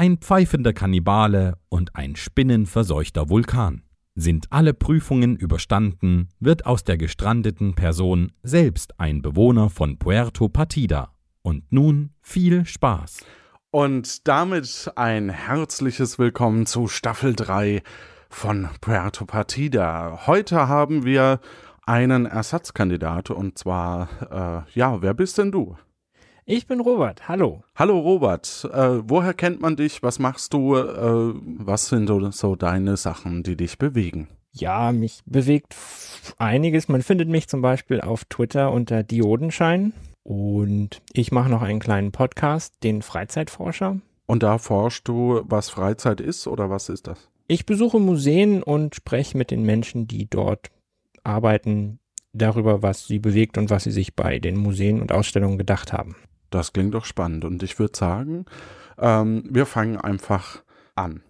ein pfeifender Kannibale und ein spinnenverseuchter Vulkan. Sind alle Prüfungen überstanden, wird aus der gestrandeten Person selbst ein Bewohner von Puerto Partida. Und nun viel Spaß. Und damit ein herzliches Willkommen zu Staffel 3 von Puerto Partida. Heute haben wir einen Ersatzkandidat und zwar, äh, ja, wer bist denn du? Ich bin Robert, hallo. Hallo Robert, äh, woher kennt man dich? Was machst du? Äh, was sind so deine Sachen, die dich bewegen? Ja, mich bewegt einiges. Man findet mich zum Beispiel auf Twitter unter Diodenschein und ich mache noch einen kleinen Podcast, den Freizeitforscher. Und da forschst du, was Freizeit ist oder was ist das? Ich besuche Museen und spreche mit den Menschen, die dort arbeiten, darüber, was sie bewegt und was sie sich bei den Museen und Ausstellungen gedacht haben. Das klingt doch spannend und ich würde sagen, ähm, wir fangen einfach an.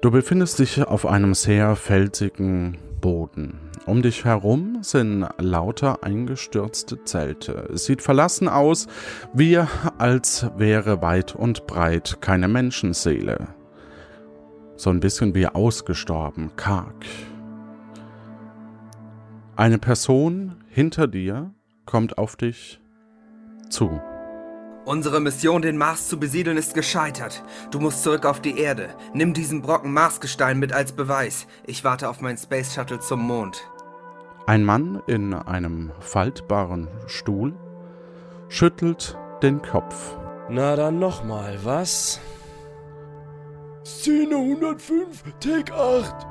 Du befindest dich auf einem sehr felsigen Boden. Um dich herum sind lauter eingestürzte Zelte. Es sieht verlassen aus, wie als wäre weit und breit keine Menschenseele. So ein bisschen wie ausgestorben, karg. Eine Person hinter dir kommt auf dich zu. Unsere Mission, den Mars zu besiedeln, ist gescheitert. Du musst zurück auf die Erde. Nimm diesen Brocken Marsgestein mit als Beweis. Ich warte auf mein Space Shuttle zum Mond. Ein Mann in einem faltbaren Stuhl schüttelt den Kopf. Na dann nochmal, was? Szene 105, Take 8.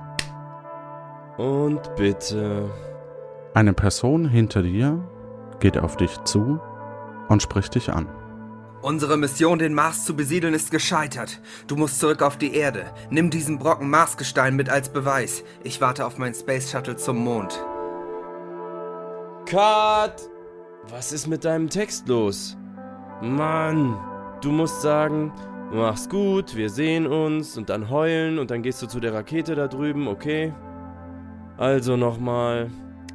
Und bitte. Eine Person hinter dir geht auf dich zu und spricht dich an. Unsere Mission, den Mars zu besiedeln, ist gescheitert. Du musst zurück auf die Erde. Nimm diesen Brocken Marsgestein mit als Beweis. Ich warte auf mein Space Shuttle zum Mond. Cut! Was ist mit deinem Text los? Mann, du musst sagen, mach's gut, wir sehen uns und dann heulen und dann gehst du zu der Rakete da drüben, okay? Also nochmal,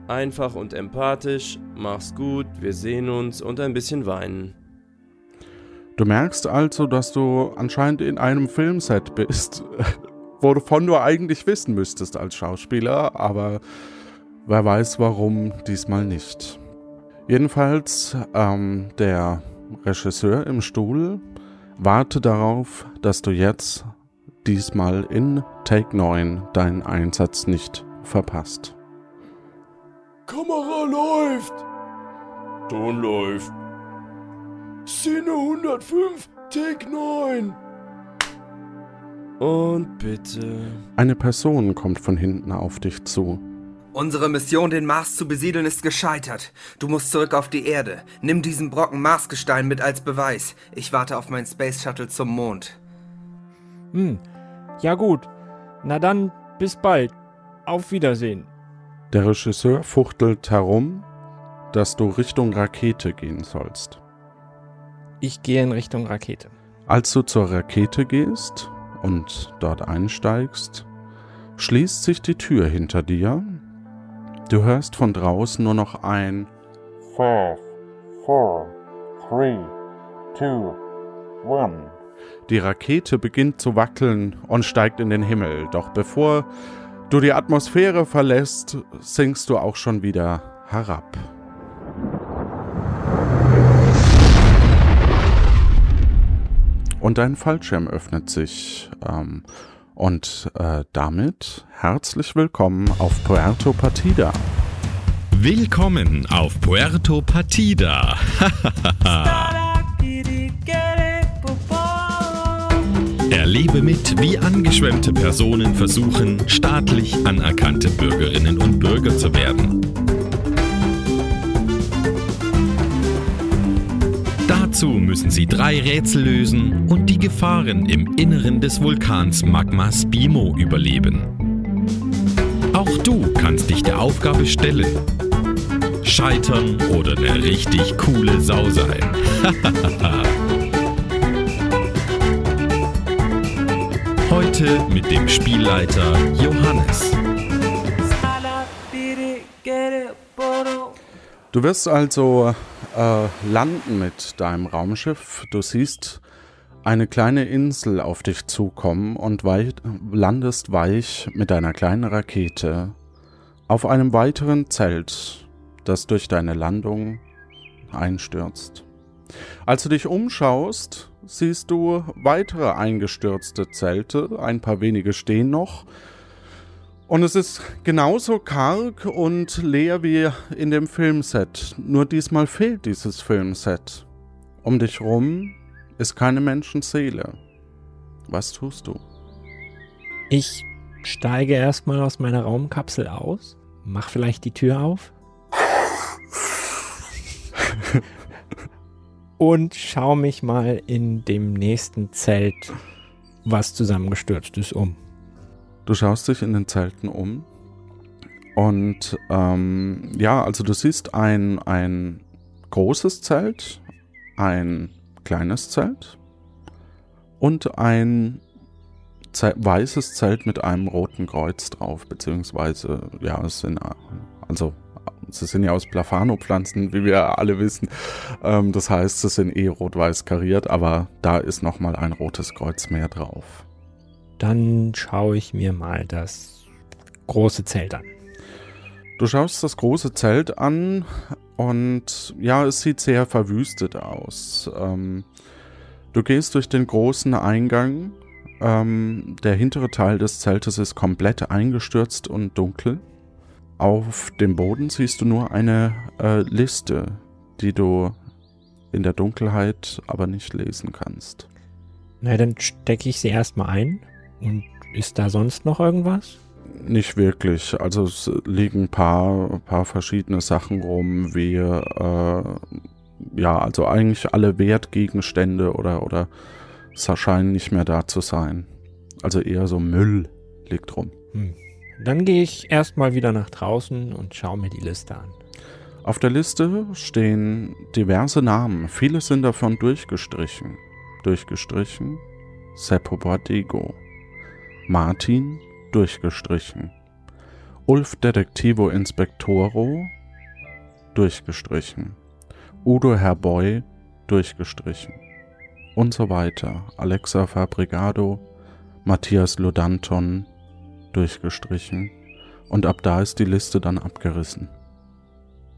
einfach und empathisch, mach's gut, wir sehen uns und ein bisschen weinen. Du merkst also, dass du anscheinend in einem Filmset bist, wovon du eigentlich wissen müsstest als Schauspieler, aber wer weiß warum diesmal nicht. Jedenfalls, ähm, der Regisseur im Stuhl warte darauf, dass du jetzt diesmal in Take 9 deinen Einsatz nicht verpasst. Kamera läuft. Ton läuft. Szene 105, Take 9. Und bitte. Eine Person kommt von hinten auf dich zu. Unsere Mission, den Mars zu besiedeln, ist gescheitert. Du musst zurück auf die Erde. Nimm diesen Brocken Marsgestein mit als Beweis. Ich warte auf mein Space Shuttle zum Mond. Hm, ja gut. Na dann, bis bald. Auf Wiedersehen. Der Regisseur fuchtelt herum, dass du Richtung Rakete gehen sollst. Ich gehe in Richtung Rakete. Als du zur Rakete gehst und dort einsteigst, schließt sich die Tür hinter dir. Du hörst von draußen nur noch ein 5, 4, 3, 2, 1. Die Rakete beginnt zu wackeln und steigt in den Himmel. Doch bevor du die Atmosphäre verlässt, sinkst du auch schon wieder herab. Und dein Fallschirm öffnet sich. Ähm, und äh, damit herzlich willkommen auf Puerto Partida. Willkommen auf Puerto Partida. Erlebe mit, wie angeschwemmte Personen versuchen, staatlich anerkannte Bürgerinnen und Bürger zu werden. Dazu müssen sie drei Rätsel lösen und die Gefahren im Inneren des Vulkans Magma Spimo überleben. Auch du kannst dich der Aufgabe stellen. Scheitern oder eine richtig coole Sau sein. Heute mit dem Spielleiter Johannes. Du wirst also äh, landen mit deinem Raumschiff. Du siehst eine kleine Insel auf dich zukommen und wei landest weich mit deiner kleinen Rakete auf einem weiteren Zelt, das durch deine Landung einstürzt. Als du dich umschaust, siehst du weitere eingestürzte Zelte, ein paar wenige stehen noch, und es ist genauso karg und leer wie in dem Filmset. Nur diesmal fehlt dieses Filmset. Um dich rum ist keine Menschenseele. Was tust du? Ich steige erstmal aus meiner Raumkapsel aus, mach vielleicht die Tür auf und schau mich mal in dem nächsten Zelt, was zusammengestürzt ist, um. Du schaust dich in den Zelten um und ähm, ja, also du siehst ein, ein großes Zelt, ein kleines Zelt und ein Ze weißes Zelt mit einem roten Kreuz drauf, beziehungsweise, ja, es sind, also, sie sind ja aus Plafano-Pflanzen, wie wir alle wissen. Ähm, das heißt, sie sind eh rot-weiß kariert, aber da ist nochmal ein rotes Kreuz mehr drauf. Dann schaue ich mir mal das große Zelt an. Du schaust das große Zelt an und ja, es sieht sehr verwüstet aus. Ähm, du gehst durch den großen Eingang. Ähm, der hintere Teil des Zeltes ist komplett eingestürzt und dunkel. Auf dem Boden siehst du nur eine äh, Liste, die du in der Dunkelheit aber nicht lesen kannst. Na, dann stecke ich sie erstmal ein. Und ist da sonst noch irgendwas? Nicht wirklich. Also es liegen ein paar, paar verschiedene Sachen rum, wie äh, ja, also eigentlich alle Wertgegenstände oder, oder es scheinen nicht mehr da zu sein. Also eher so Müll liegt rum. Hm. Dann gehe ich erstmal wieder nach draußen und schaue mir die Liste an. Auf der Liste stehen diverse Namen. Viele sind davon durchgestrichen. Durchgestrichen. Seppo Bordigo. Martin durchgestrichen. Ulf Detektivo Inspectoro durchgestrichen. Udo Herboy durchgestrichen. Und so weiter. Alexa Fabrigado, Matthias Lodanton durchgestrichen. Und ab da ist die Liste dann abgerissen.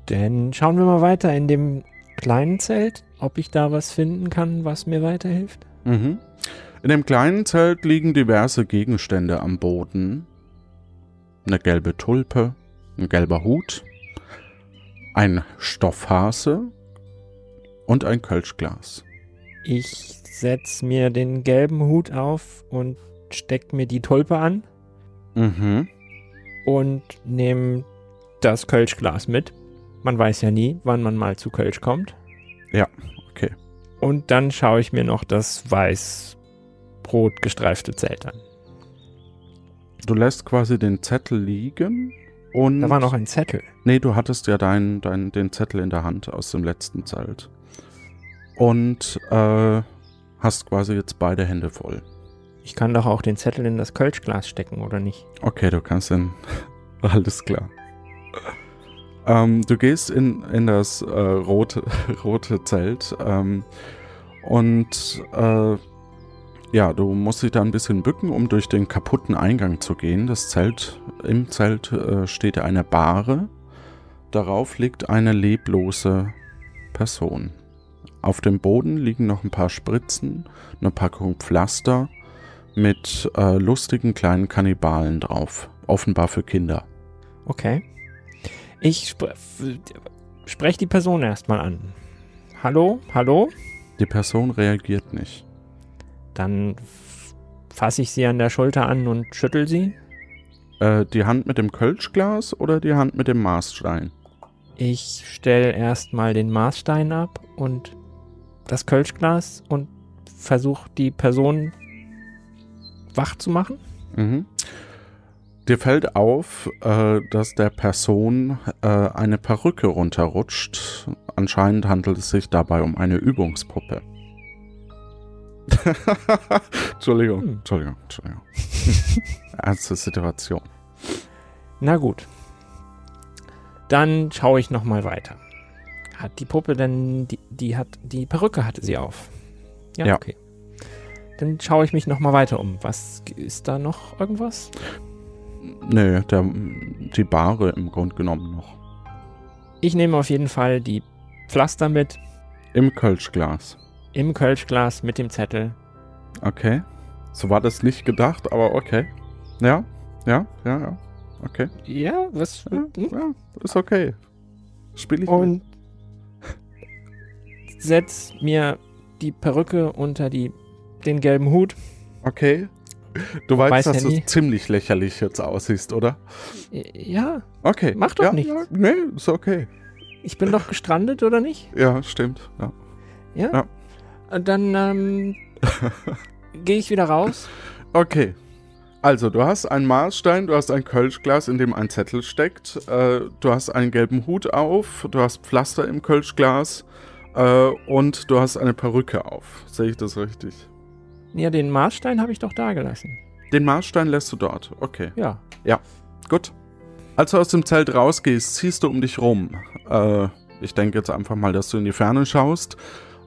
Dann schauen wir mal weiter in dem kleinen Zelt, ob ich da was finden kann, was mir weiterhilft. Mhm. In dem kleinen Zelt liegen diverse Gegenstände am Boden. Eine gelbe Tulpe, ein gelber Hut, ein Stoffhase und ein Kölschglas. Ich setze mir den gelben Hut auf und steck mir die Tulpe an. Mhm. Und nehme das Kölschglas mit. Man weiß ja nie, wann man mal zu Kölsch kommt. Ja, okay. Und dann schaue ich mir noch das Weiß rot gestreifte Zelt an. Du lässt quasi den Zettel liegen und. Da war noch ein Zettel. Nee, du hattest ja dein, dein, den Zettel in der Hand aus dem letzten Zelt. Und äh, hast quasi jetzt beide Hände voll. Ich kann doch auch den Zettel in das Kölschglas stecken, oder nicht? Okay, du kannst den. Alles klar. Ähm, du gehst in, in das äh, rote, rote Zelt ähm, und äh, ja, du musst dich da ein bisschen bücken, um durch den kaputten Eingang zu gehen. Das Zelt, im Zelt äh, steht eine Bahre. Darauf liegt eine leblose Person. Auf dem Boden liegen noch ein paar Spritzen, eine Packung Pflaster mit äh, lustigen kleinen Kannibalen drauf. Offenbar für Kinder. Okay. Ich spre spreche die Person erstmal an. Hallo? Hallo? Die Person reagiert nicht. Dann fasse ich sie an der Schulter an und schüttel sie. Äh, die Hand mit dem Kölschglas oder die Hand mit dem Maßstein? Ich stelle erstmal den Maßstein ab und das Kölschglas und versuche die Person wach zu machen. Mhm. Dir fällt auf, äh, dass der Person äh, eine Perücke runterrutscht. Anscheinend handelt es sich dabei um eine Übungspuppe. Entschuldigung, Hm. Entschuldigung, Entschuldigung. Ernste Situation. Na gut. Dann schaue ich nochmal weiter. Hat die Puppe denn, die, die hat, die Perücke hatte sie auf. Ja, Ja. okay. Dann schaue ich mich nochmal weiter um. Was, ist da noch irgendwas? Nee, der, die Bahre im Grunde genommen noch. Ich nehme auf jeden Fall die Pflaster mit, Im Kölschglas. Im Kölschglas mit dem Zettel. Okay. So war das nicht gedacht, aber okay. Ja, ja, ja, ja. Okay. Ja, was? Ja, hm? ja ist okay. Spiel ich mit. Und setz mir die Perücke unter die, den gelben Hut. Okay. Du weißt, Weiß dass ja du nie. ziemlich lächerlich jetzt aussiehst, oder? Ja, Okay. Mach doch ja, nichts. Ja, nee, ist okay. ich bin doch gestrandet, oder nicht? Ja, stimmt. Ja. Ja. Ja. Und dann ähm, gehe ich wieder raus. Okay. Also, du hast einen Maßstein, du hast ein Kölschglas, in dem ein Zettel steckt, äh, du hast einen gelben Hut auf, du hast Pflaster im Kölschglas äh, und du hast eine Perücke auf. Sehe ich das richtig? Ja, den Maßstein habe ich doch da gelassen. Den Maßstein lässt du dort. Okay. Ja. Gut. Als du aus dem Zelt rausgehst, ziehst du um dich rum. Äh, ich denke jetzt einfach mal, dass du in die Ferne schaust.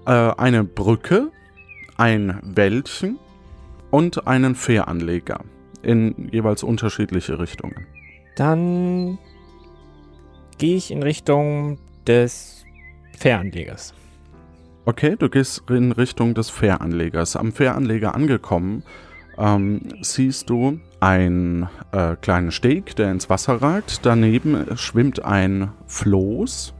Äh, eine Brücke, ein Wäldchen und einen Fähranleger. In jeweils unterschiedliche Richtungen. Dann gehe ich in Richtung des Fähranlegers. Okay, du gehst in Richtung des Fähranlegers. Am Fähranleger angekommen, ähm, siehst du einen äh, kleinen Steg, der ins Wasser ragt. Daneben schwimmt ein Floß.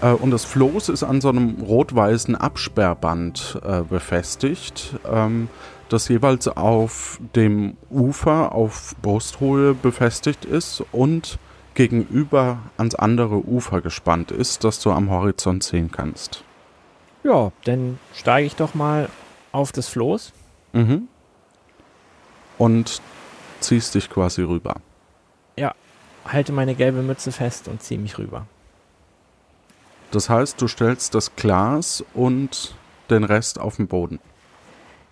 Äh, und das Floß ist an so einem rot-weißen Absperrband äh, befestigt, ähm, das jeweils auf dem Ufer auf Brusthöhe befestigt ist und gegenüber ans andere Ufer gespannt ist, das du am Horizont sehen kannst. Ja, dann steige ich doch mal auf das Floß. Mhm. Und ziehst dich quasi rüber. halte meine gelbe Mütze fest und ziehe mich rüber. Das heißt, du stellst das Glas und den Rest auf den Boden.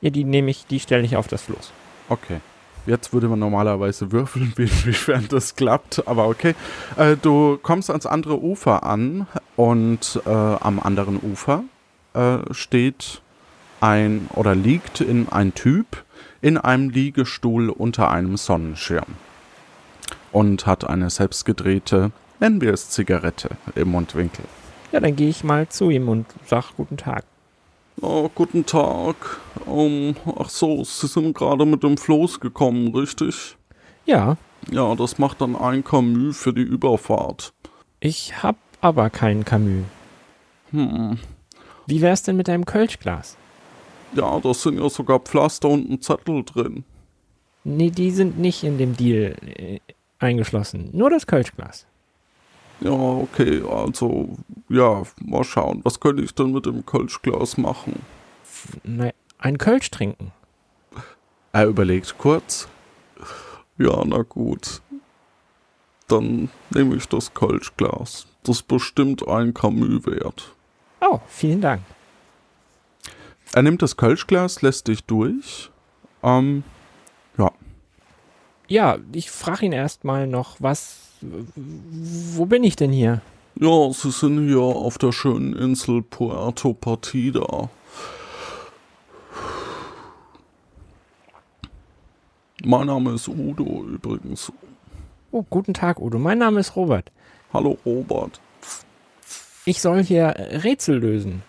Ja, die nehme ich, die stelle ich auf das Floß. Okay. Jetzt würde man normalerweise würfeln, wie- inwiefern das klappt, aber okay. Äh, du kommst ans andere Ufer an und äh, am anderen Ufer äh, steht ein oder liegt in ein Typ in einem Liegestuhl unter einem Sonnenschirm und hat eine selbstgedrehte, nennen wir es Zigarette, im Mundwinkel. Ja, dann gehe ich mal zu ihm und sag guten Tag. Oh, guten Tag. Ähm, ach so, Sie sind gerade mit dem Floß gekommen, richtig? Ja, Ja, das macht dann ein Camus für die Überfahrt. ich hab aber kein Camus. Hm. Wie wär's denn mit deinem Kölschglas? Ja, da sind ja sogar Pflaster und ein Zettel drin. Nee, die sind nicht in dem Deal äh, eingeschlossen. Nur das Kölschglas. Ja, okay, also, ja, mal schauen. Was könnte ich denn mit dem Kölschglas machen? Na, ein Kölsch trinken. Er überlegt kurz. Ja, na gut. Dann nehme ich das Kölschglas. Das ist bestimmt ein Camus wert. Oh, vielen Dank. Er nimmt das Kölschglas, lässt dich durch. Ähm, ja. Ja, ich frage ihn erstmal noch, was. Wo bin ich denn hier? Ja, Sie sind hier auf der schönen Insel Puerto Partida. Mein Name ist Udo übrigens. Oh, guten Tag, Udo. Mein Name ist Robert. Hallo Robert. Ich soll hier Rätsel lösen.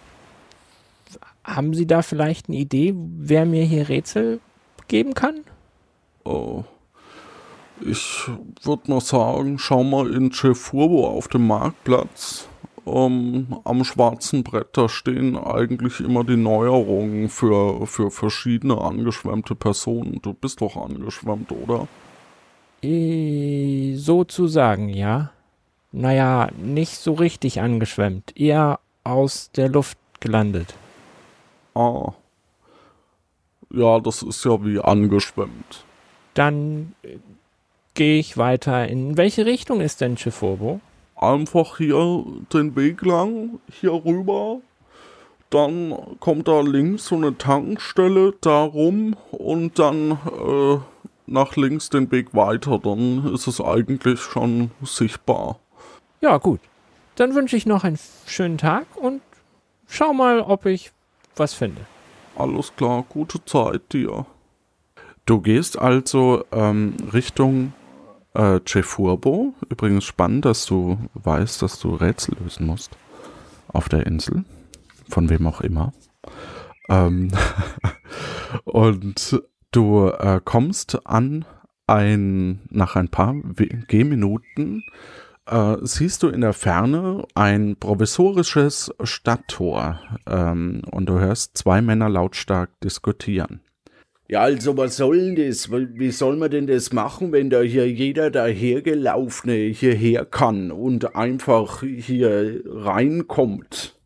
Haben Sie da vielleicht eine Idee, wer mir hier Rätsel geben kann? Äh, ich würde mal sagen, schau mal in Cefurbo auf dem Marktplatz. Ähm, am schwarzen Brett, da stehen eigentlich immer die Neuerungen für, für verschiedene angeschwemmte Personen. Du bist doch angeschwemmt, oder? Äh, sozusagen, ja. Naja, nicht so richtig angeschwemmt. Eher aus der Luft gelandet. Ah. Ja, das ist ja wie angeschwemmt. Dann äh, gehe ich weiter. In welche Richtung ist denn Chifurbo? Einfach hier den Weg lang, hier rüber. Dann kommt da links so eine Tankstelle da rum und dann äh, nach links den Weg weiter. Dann ist es eigentlich schon sichtbar. Ja, gut. Dann wünsche ich noch einen schönen Tag und schau mal, ob ich was finde. Alles klar, gute Zeit dir. Du gehst also ähm, Richtung äh, Cefurbo. Übrigens spannend, dass du weißt, dass du Rätsel lösen musst. Auf der Insel. Von wem auch immer. Ähm und du äh, kommst an ein, nach ein paar Gehminuten äh, siehst du in der Ferne ein provisorisches Stadttor ähm, und du hörst zwei Männer lautstark diskutieren. Ja, also was soll denn das? Wie soll man denn das machen, wenn da hier jeder dahergelaufene hierher kann und einfach hier reinkommt?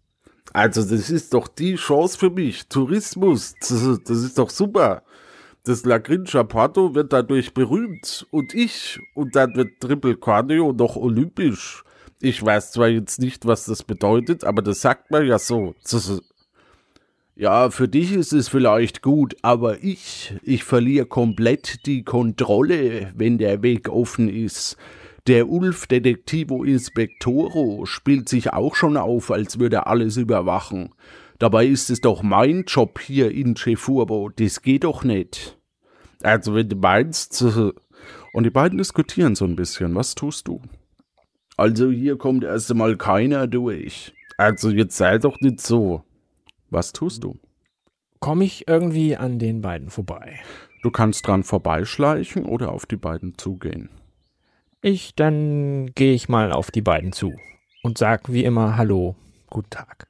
Also das ist doch die Chance für mich. Tourismus, das, das ist doch super. Das Lagrinscher Porto wird dadurch berühmt und ich und dann wird Triple Cardio noch olympisch. Ich weiß zwar jetzt nicht, was das bedeutet, aber das sagt man ja so. Das, ja, für dich ist es vielleicht gut, aber ich, ich verliere komplett die Kontrolle, wenn der Weg offen ist. Der Ulf Detektivo Inspectoro spielt sich auch schon auf, als würde er alles überwachen. Dabei ist es doch mein Job hier in Chefurbo. Das geht doch nicht. Also, wenn du meinst. Und die beiden diskutieren so ein bisschen. Was tust du? Also, hier kommt erst einmal keiner durch. Also, jetzt sei doch nicht so. Was tust du? Komme ich irgendwie an den beiden vorbei? Du kannst dran vorbeischleichen oder auf die beiden zugehen. Ich, dann gehe ich mal auf die beiden zu und sag wie immer Hallo, guten Tag.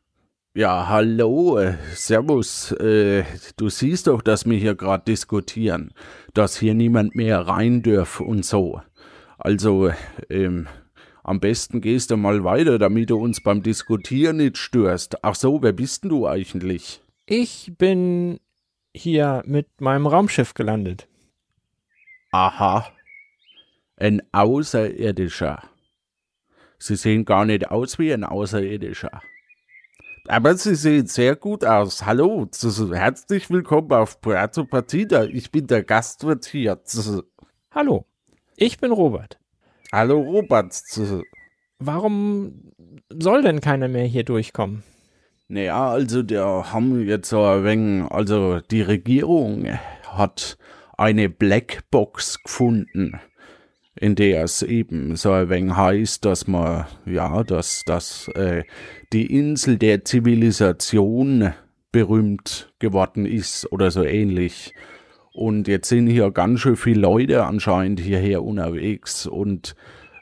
Ja, hallo, äh, servus. Äh, du siehst doch, dass wir hier gerade diskutieren, dass hier niemand mehr rein dürf und so. Also, ähm, am besten gehst du mal weiter, damit du uns beim Diskutieren nicht störst. Ach so, wer bist denn du eigentlich? Ich bin hier mit meinem Raumschiff gelandet. Aha, ein Außerirdischer. Sie sehen gar nicht aus wie ein Außerirdischer. Aber Sie sehen sehr gut aus. Hallo, herzlich willkommen auf Puerto Partida. Ich bin der Gastwirt hier. Hallo, ich bin Robert. Hallo Robert. Warum soll denn keiner mehr hier durchkommen? Naja, also der haben jetzt so ein wenig, also die Regierung hat eine Blackbox gefunden, in der es eben so ein wenig heißt, dass man, ja, dass, dass äh, die Insel der Zivilisation berühmt geworden ist oder so ähnlich. Und jetzt sind hier ganz schön viele Leute anscheinend hierher unterwegs und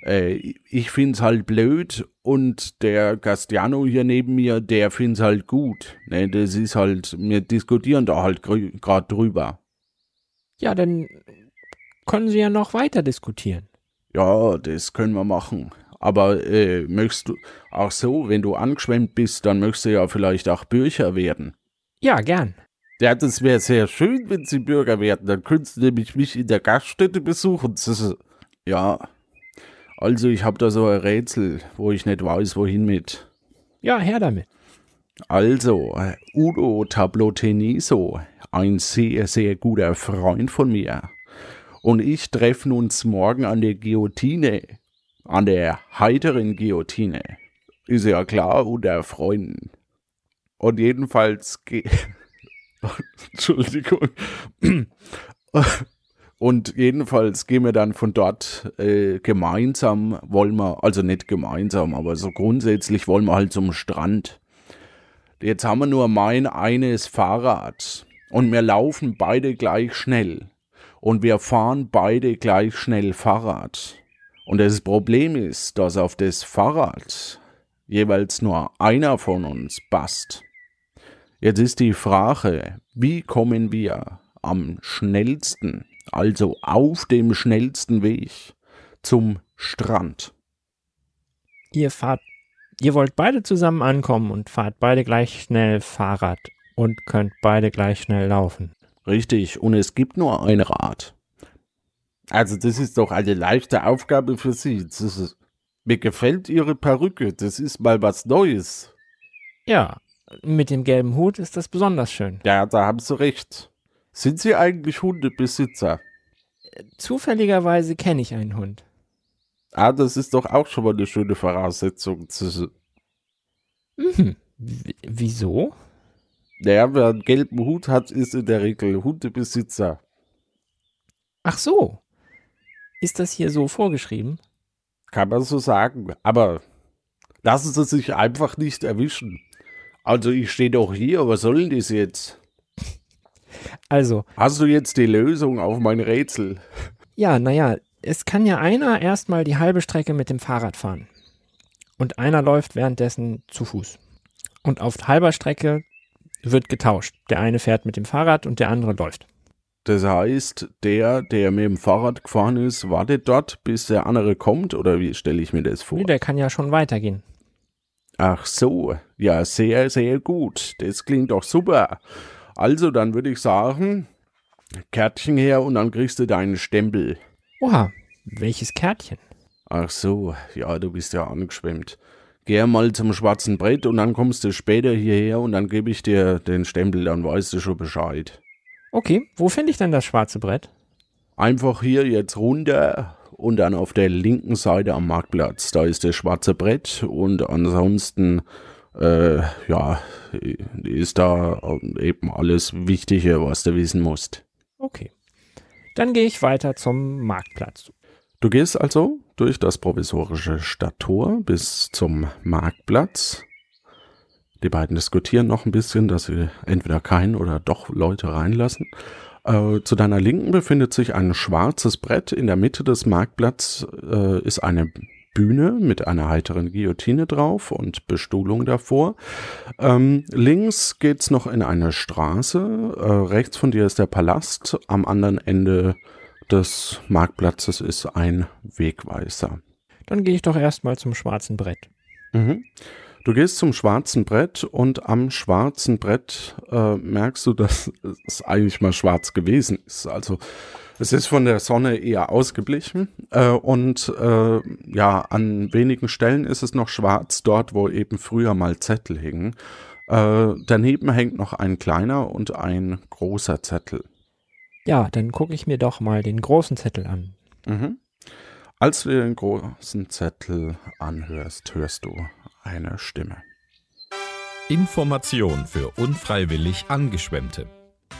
äh, ich find's halt blöd und der Castiano hier neben mir, der find's halt gut. Ne, das ist halt, wir diskutieren da halt gerade drüber. Ja, dann können Sie ja noch weiter diskutieren. Ja, das können wir machen. Aber äh, möchtest du auch so, wenn du angeschwemmt bist, dann möchtest du ja vielleicht auch Bürger werden. Ja, gern. Ja, das wäre sehr schön, wenn Sie Bürger werden. Dann könntest du nämlich mich in der Gaststätte besuchen. Ja, also ich habe da so ein Rätsel, wo ich nicht weiß, wohin mit. Ja, her damit. Also, Udo Tabloteniso, ein sehr, sehr guter Freund von mir. Und ich treffen uns morgen an der Guillotine. An der heiteren Guillotine. Ist ja klar, unter Freunden. Und jedenfalls ge Entschuldigung. Und jedenfalls gehen wir dann von dort äh, gemeinsam, wollen wir, also nicht gemeinsam, aber so grundsätzlich wollen wir halt zum Strand. Jetzt haben wir nur mein eines Fahrrad und wir laufen beide gleich schnell und wir fahren beide gleich schnell Fahrrad. Und das Problem ist, dass auf das Fahrrad jeweils nur einer von uns passt. Jetzt ist die Frage, wie kommen wir am schnellsten, also auf dem schnellsten Weg zum Strand? Ihr fahrt Ihr wollt beide zusammen ankommen und fahrt beide gleich schnell Fahrrad und könnt beide gleich schnell laufen. Richtig, und es gibt nur ein Rad. Also, das ist doch eine leichte Aufgabe für Sie. Ist, mir gefällt Ihre Perücke. Das ist mal was Neues. Ja, mit dem gelben Hut ist das besonders schön. Ja, da haben Sie recht. Sind Sie eigentlich Hundebesitzer? Zufälligerweise kenne ich einen Hund. Ah, das ist doch auch schon mal eine schöne Voraussetzung. zu- Mhm. W wieso? Naja, wer einen gelben Hut hat, ist in der Regel Hundebesitzer. Ach so. Ist das hier so vorgeschrieben? Kann man so sagen. Aber lassen Sie sich einfach nicht erwischen. Also, ich stehe doch hier. Was soll denn das jetzt? Also, Hast du jetzt die Lösung auf mein Rätsel? ja, naja, es kann ja einer erstmal die halbe Strecke mit dem Fahrrad fahren. Und einer läuft währenddessen zu Fuß. Und auf halber Strecke wird getauscht. Der eine fährt mit dem Fahrrad und der andere läuft. Das heißt, der, der mit dem Fahrrad gefahren ist, wartet dort, bis der andere kommt? Oder wie stelle ich mir das vor? Nee, der kann ja schon weitergehen. Ach so, ja, sehr, sehr gut. Das klingt doch super. Also, dann würde ich sagen, Kärtchen her und dann kriegst du deinen Stempel. Oha, welches Kärtchen? Ach so, ja, du bist ja angeschwemmt. Geh mal zum schwarzen Brett und dann kommst du später hierher und dann gebe ich dir den Stempel, dann weißt du schon Bescheid. Okay, wo finde ich denn das schwarze Brett? Einfach hier jetzt runter und dann auf der linken Seite am Marktplatz. Da ist das schwarze Brett und ansonsten, äh, ja, ist da eben alles Wichtige, was du wissen musst. Okay. Dann gehe ich weiter zum Marktplatz. Du gehst also durch das provisorische Stadttor bis zum Marktplatz. Die beiden diskutieren noch ein bisschen, dass sie entweder keinen oder doch Leute reinlassen. Äh, zu deiner Linken befindet sich ein schwarzes Brett. In der Mitte des Marktplatzes äh, ist eine Bühne mit einer heiteren Guillotine drauf und Bestuhlung davor. Ähm, links geht's noch in eine Straße. Äh, rechts von dir ist der Palast. Am anderen Ende des Marktplatzes ist ein Wegweiser. Dann gehe ich doch erstmal zum schwarzen Brett. Mhm. Du gehst zum schwarzen Brett und am schwarzen Brett äh, merkst du, dass es eigentlich mal schwarz gewesen ist. Also es ist von der Sonne eher ausgeblichen äh, und äh, ja, an wenigen Stellen ist es noch schwarz, dort wo eben früher mal Zettel hingen. Äh, daneben hängt noch ein kleiner und ein großer Zettel. Ja, dann gucke ich mir doch mal den großen Zettel an. Mhm. Als du dir den großen Zettel anhörst, hörst du eine Stimme. Information für unfreiwillig Angeschwemmte.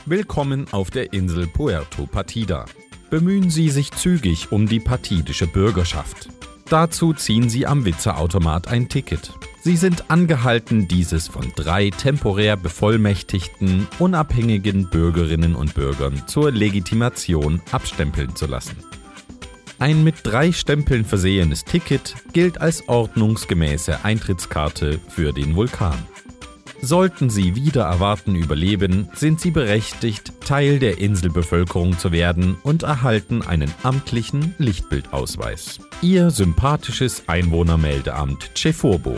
Willkommen auf der Insel Puerto Partida. Bemühen Sie sich zügig um die partidische Bürgerschaft. Dazu ziehen Sie am Witzeautomat ein Ticket. Sie sind angehalten, dieses von drei temporär bevollmächtigten, unabhängigen Bürgerinnen und Bürgern zur Legitimation abstempeln zu lassen. Ein mit drei Stempeln versehenes Ticket gilt als ordnungsgemäße Eintrittskarte für den Vulkan. Sollten Sie wieder erwarten überleben, sind Sie berechtigt, Teil der Inselbevölkerung zu werden und erhalten einen amtlichen Lichtbildausweis. Ihr sympathisches Einwohnermeldeamt Ceforbo.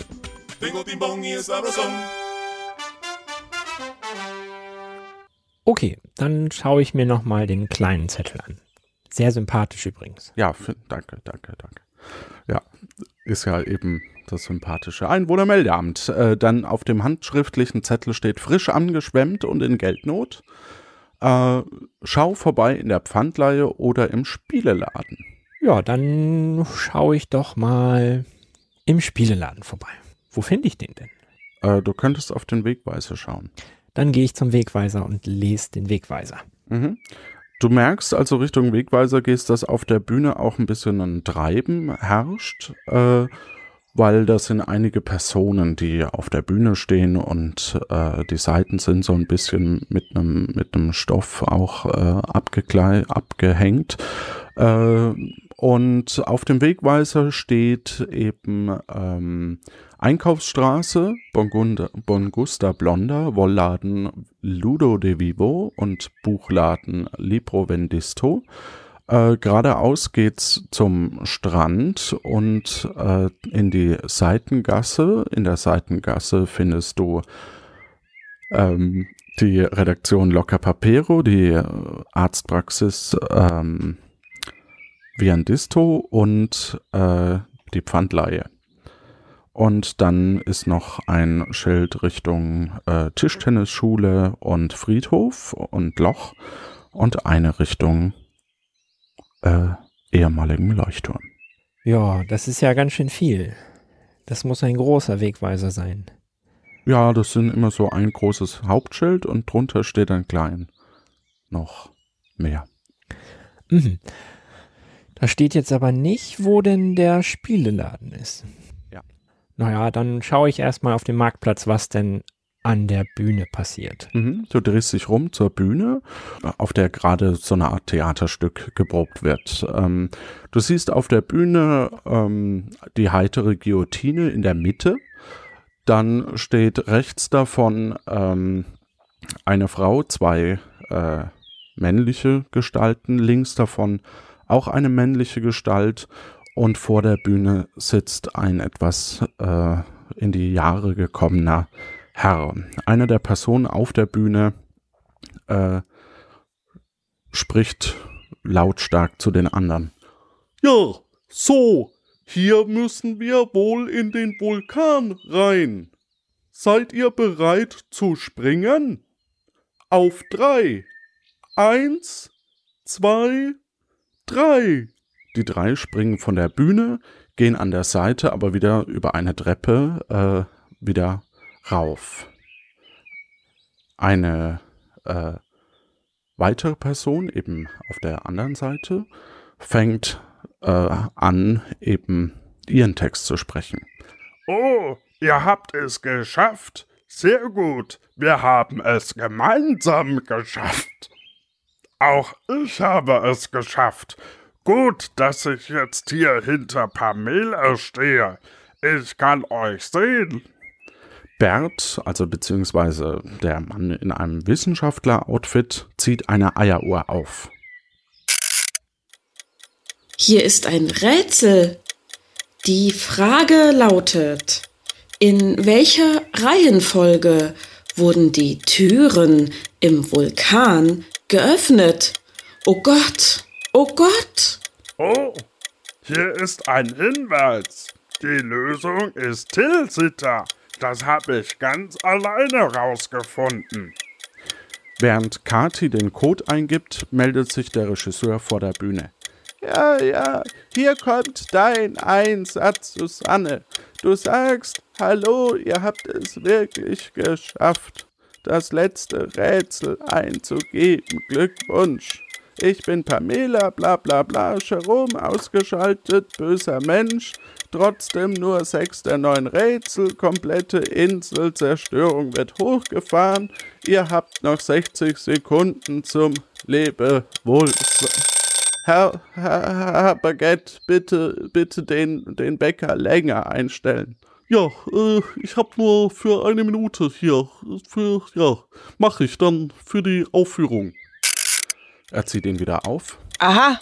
Okay, dann schaue ich mir noch mal den kleinen Zettel an. Sehr sympathisch übrigens. Ja, danke, danke, danke. Ja, ist ja eben das sympathische Einwohnermeldeamt. Äh, dann auf dem handschriftlichen Zettel steht frisch angeschwemmt und in Geldnot. Äh, schau vorbei in der Pfandleihe oder im Spieleladen. Ja, dann schaue ich doch mal im Spieleladen vorbei. Wo finde ich den denn? Äh, du könntest auf den Wegweiser schauen. Dann gehe ich zum Wegweiser und lese den Wegweiser. Mhm. Du merkst, also Richtung Wegweiser gehst, dass auf der Bühne auch ein bisschen ein Treiben herrscht, äh, weil das sind einige Personen, die auf der Bühne stehen und äh, die Seiten sind so ein bisschen mit einem mit Stoff auch äh, abgehängt. Äh, und auf dem Wegweiser steht eben ähm, Einkaufsstraße, Bongusta Blonda, Wollladen Ludo de Vivo und Buchladen Libro Vendisto. Äh, geradeaus geht's zum Strand und äh, in die Seitengasse. In der Seitengasse findest du ähm, die Redaktion Locker Papero, die äh, Arztpraxis ähm, Viandisto und äh, die Pfandleihe. Und dann ist noch ein Schild Richtung äh, Tischtennisschule und Friedhof und Loch und eine Richtung äh, ehemaligen Leuchtturm. Ja, das ist ja ganz schön viel. Das muss ein großer Wegweiser sein. Ja, das sind immer so ein großes Hauptschild und drunter steht dann klein noch mehr. Mhm. Da steht jetzt aber nicht, wo denn der Spieleladen ist. Ja. Naja, dann schaue ich erstmal auf dem Marktplatz, was denn an der Bühne passiert. Mhm. Du drehst dich rum zur Bühne, auf der gerade so eine Art Theaterstück geprobt wird. Ähm, du siehst auf der Bühne ähm, die heitere Guillotine in der Mitte. Dann steht rechts davon ähm, eine Frau, zwei äh, männliche Gestalten, links davon auch eine männliche Gestalt und vor der Bühne sitzt ein etwas äh, in die Jahre gekommener Herr. Eine der Personen auf der Bühne äh, spricht lautstark zu den anderen. Ja, so, hier müssen wir wohl in den Vulkan rein. Seid ihr bereit zu springen? Auf drei. Eins, zwei, drei. Die drei springen von der Bühne, gehen an der Seite aber wieder über eine Treppe äh, wieder rauf. Eine äh, weitere Person eben auf der anderen Seite fängt äh, an, eben ihren Text zu sprechen. Oh, ihr habt es geschafft. Sehr gut. Wir haben es gemeinsam geschafft. Auch ich habe es geschafft. Gut, dass ich jetzt hier hinter Pamela stehe. Ich kann euch sehen. Bert, also beziehungsweise der Mann in einem Wissenschaftler-Outfit, zieht eine Eieruhr auf. Hier ist ein Rätsel. Die Frage lautet, in welcher Reihenfolge wurden die Türen im Vulkan geöffnet? Oh Gott, oh Gott. Oh, hier ist ein Hinweis. Die Lösung ist Tilsiter. Das habe ich ganz alleine rausgefunden. Während Kati den Code eingibt, meldet sich der Regisseur vor der Bühne. Ja, ja, hier kommt dein Einsatz, Susanne. Du sagst, hallo, ihr habt es wirklich geschafft, das letzte Rätsel einzugeben. Glückwunsch. Ich bin Pamela, bla bla bla, Jerome ausgeschaltet, böser Mensch, trotzdem nur sechs der neun Rätsel, komplette Inselzerstörung wird hochgefahren, ihr habt noch 60 Sekunden zum Lebewohl. Herr, Herr, Herr Baguette, bitte, bitte den, den Bäcker länger einstellen. Ja, äh, ich habe nur für eine Minute hier. Für, ja, mache ich dann für die Aufführung. Er zieht ihn wieder auf, Aha,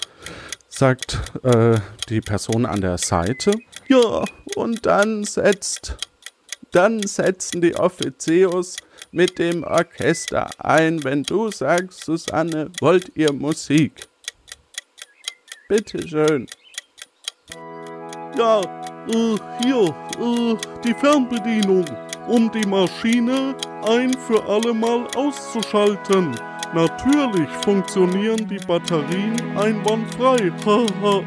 sagt äh, die Person an der Seite. Ja, und dann setzt, dann setzen die Offizios mit dem Orchester ein, wenn du sagst, Susanne, wollt ihr Musik? Bitte schön. Ja, äh, hier, äh, die Fernbedienung, um die Maschine ein für alle Mal auszuschalten. Natürlich funktionieren die Batterien einwandfrei. Haha.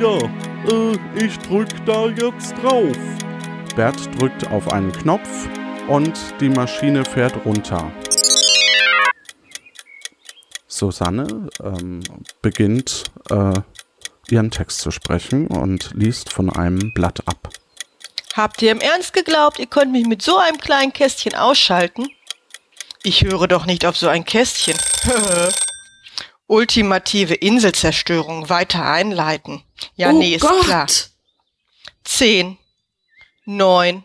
ja, äh, ich drück da jetzt drauf. Bert drückt auf einen Knopf und die Maschine fährt runter. Susanne ähm, beginnt äh, ihren Text zu sprechen und liest von einem Blatt ab. habt ihr im Ernst geglaubt, ihr könnt mich mit so einem kleinen Kästchen ausschalten? Ich höre doch nicht auf so ein Kästchen. Ultimative Inselzerstörung weiter einleiten. Ja, oh nee, ist Gott. klar. Zehn, neun,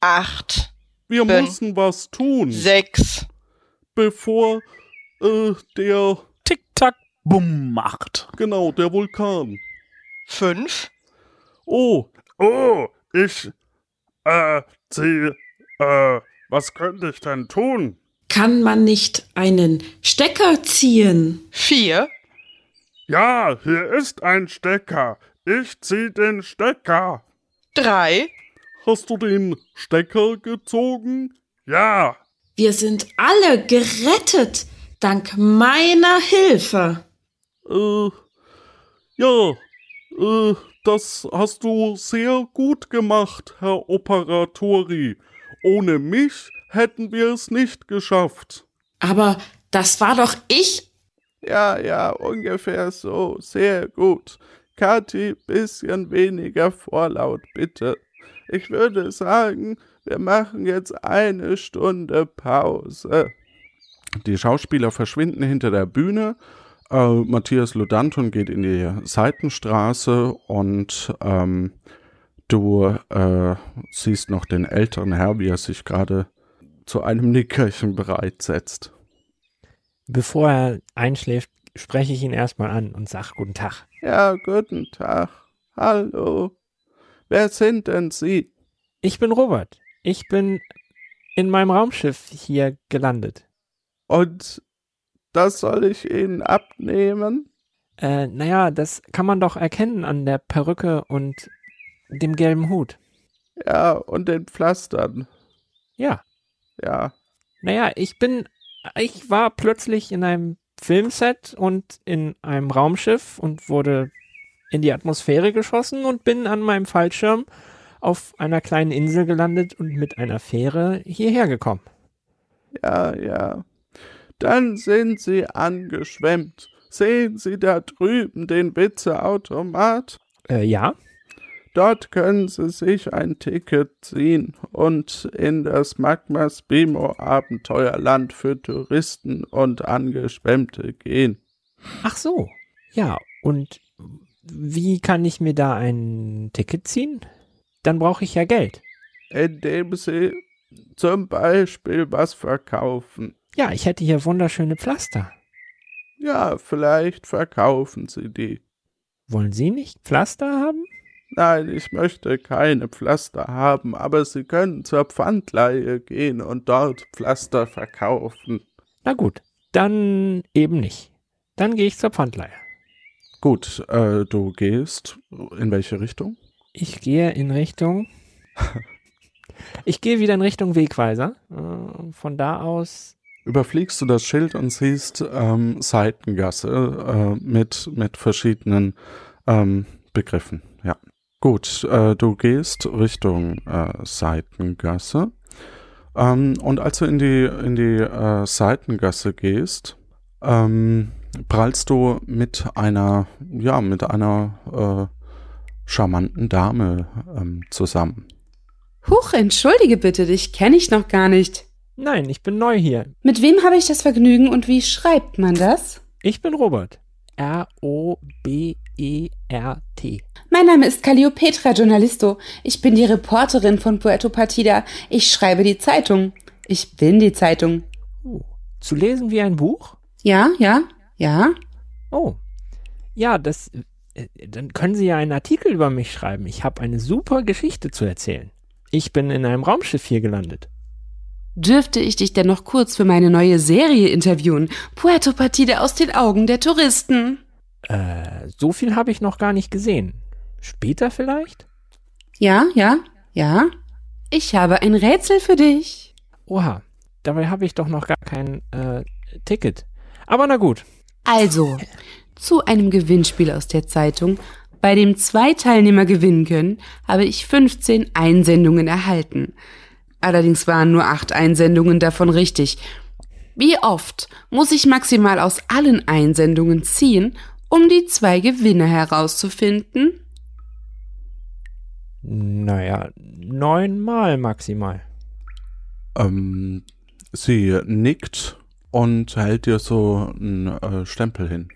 acht, Wir Ben. müssen was tun, sechs. bevor äh, der Tick-Tack, Bumm macht. Genau, der Vulkan. Fünf. Oh, oh, ich, äh, zieh, äh, was könnte ich denn tun? Kann man nicht einen Stecker ziehen? Vier. Ja, hier ist ein Stecker. Ich zieh den Stecker. Drei. Hast du den Stecker gezogen? Ja. Wir sind alle gerettet, dank meiner Hilfe. Äh, ja, äh, das hast du sehr gut gemacht, Herr Operatori. Ohne mich hätten wir es nicht geschafft. Aber das war doch ich. Ja, ja, ungefähr so. Sehr gut. Kathi, bisschen weniger Vorlaut, bitte. Ich würde sagen, wir machen jetzt eine Stunde Pause. Die Schauspieler verschwinden hinter der Bühne. Äh, Matthias Ludanton geht in die Seitenstraße und ähm, du äh, siehst noch den älteren Herr, wie er sich gerade zu einem Nickerchen bereitsetzt. Bevor er einschläft, spreche ich ihn erstmal an und sage Guten Tag. Ja, guten Tag. Hallo. Wer sind denn Sie? Ich bin Robert. Ich bin in meinem Raumschiff hier gelandet. Und das soll ich Ihnen abnehmen? Äh, naja, das kann man doch erkennen an der Perücke und dem gelben Hut. Ja, und den Pflastern. Ja. Ja. Naja, ich bin, ich war plötzlich in einem Filmset und in einem Raumschiff und wurde in die Atmosphäre geschossen und bin an meinem Fallschirm auf einer kleinen Insel gelandet und mit einer Fähre hierher gekommen. Ja, ja. Dann sind Sie angeschwemmt. Sehen Sie da drüben den Witzeautomat? Äh, ja. Dort können Sie sich ein Ticket ziehen und in das Magma Spimo Abenteuerland für Touristen und Angeschwemmte gehen. Ach so. Ja, und wie kann ich mir da ein Ticket ziehen? Dann brauche ich ja Geld. Indem Sie zum Beispiel was verkaufen. Ja, ich hätte hier wunderschöne Pflaster. Ja, vielleicht verkaufen Sie die. Wollen Sie nicht Pflaster haben? Nein, ich möchte keine Pflaster haben, aber Sie können zur Pfandleihe gehen und dort Pflaster verkaufen. Na gut, dann eben nicht. Dann gehe ich zur Pfandleihe. Gut, äh, du gehst in welche Richtung? Ich gehe in Richtung. ich gehe wieder in Richtung Wegweiser. Äh, von da aus. Überfliegst du das Schild und siehst ähm, Seitengasse äh, mit, mit verschiedenen ähm, Begriffen. Gut, äh, du gehst Richtung äh, Seitengasse. Ähm, und als du in die, in die äh, Seitengasse gehst, ähm, prallst du mit einer, ja, mit einer äh, charmanten Dame ähm, zusammen. Huch, entschuldige bitte, dich kenne ich noch gar nicht. Nein, ich bin neu hier. Mit wem habe ich das Vergnügen und wie schreibt man das? Ich bin Robert. R-O-B-E-R-T. Mein Name ist Calliopetra Journalisto. Ich bin die Reporterin von Puerto Partida. Ich schreibe die Zeitung. Ich bin die Zeitung. Oh. Zu lesen wie ein Buch? Ja, ja, ja. Oh. Ja, das. äh, Dann können Sie ja einen Artikel über mich schreiben. Ich habe eine super Geschichte zu erzählen. Ich bin in einem Raumschiff hier gelandet. Dürfte ich dich denn noch kurz für meine neue Serie interviewen? Puerto Partida aus den Augen der Touristen. Äh, so viel habe ich noch gar nicht gesehen. Später vielleicht? Ja, ja, ja. Ich habe ein Rätsel für dich. Oha, dabei habe ich doch noch gar kein äh, Ticket. Aber na gut. Also, zu einem Gewinnspiel aus der Zeitung, bei dem zwei Teilnehmer gewinnen können, habe ich 15 Einsendungen erhalten. Allerdings waren nur acht Einsendungen davon richtig. Wie oft muss ich maximal aus allen Einsendungen ziehen, um die zwei Gewinner herauszufinden? Naja, neunmal maximal. Ähm, sie nickt und hält dir so einen äh, Stempel hin.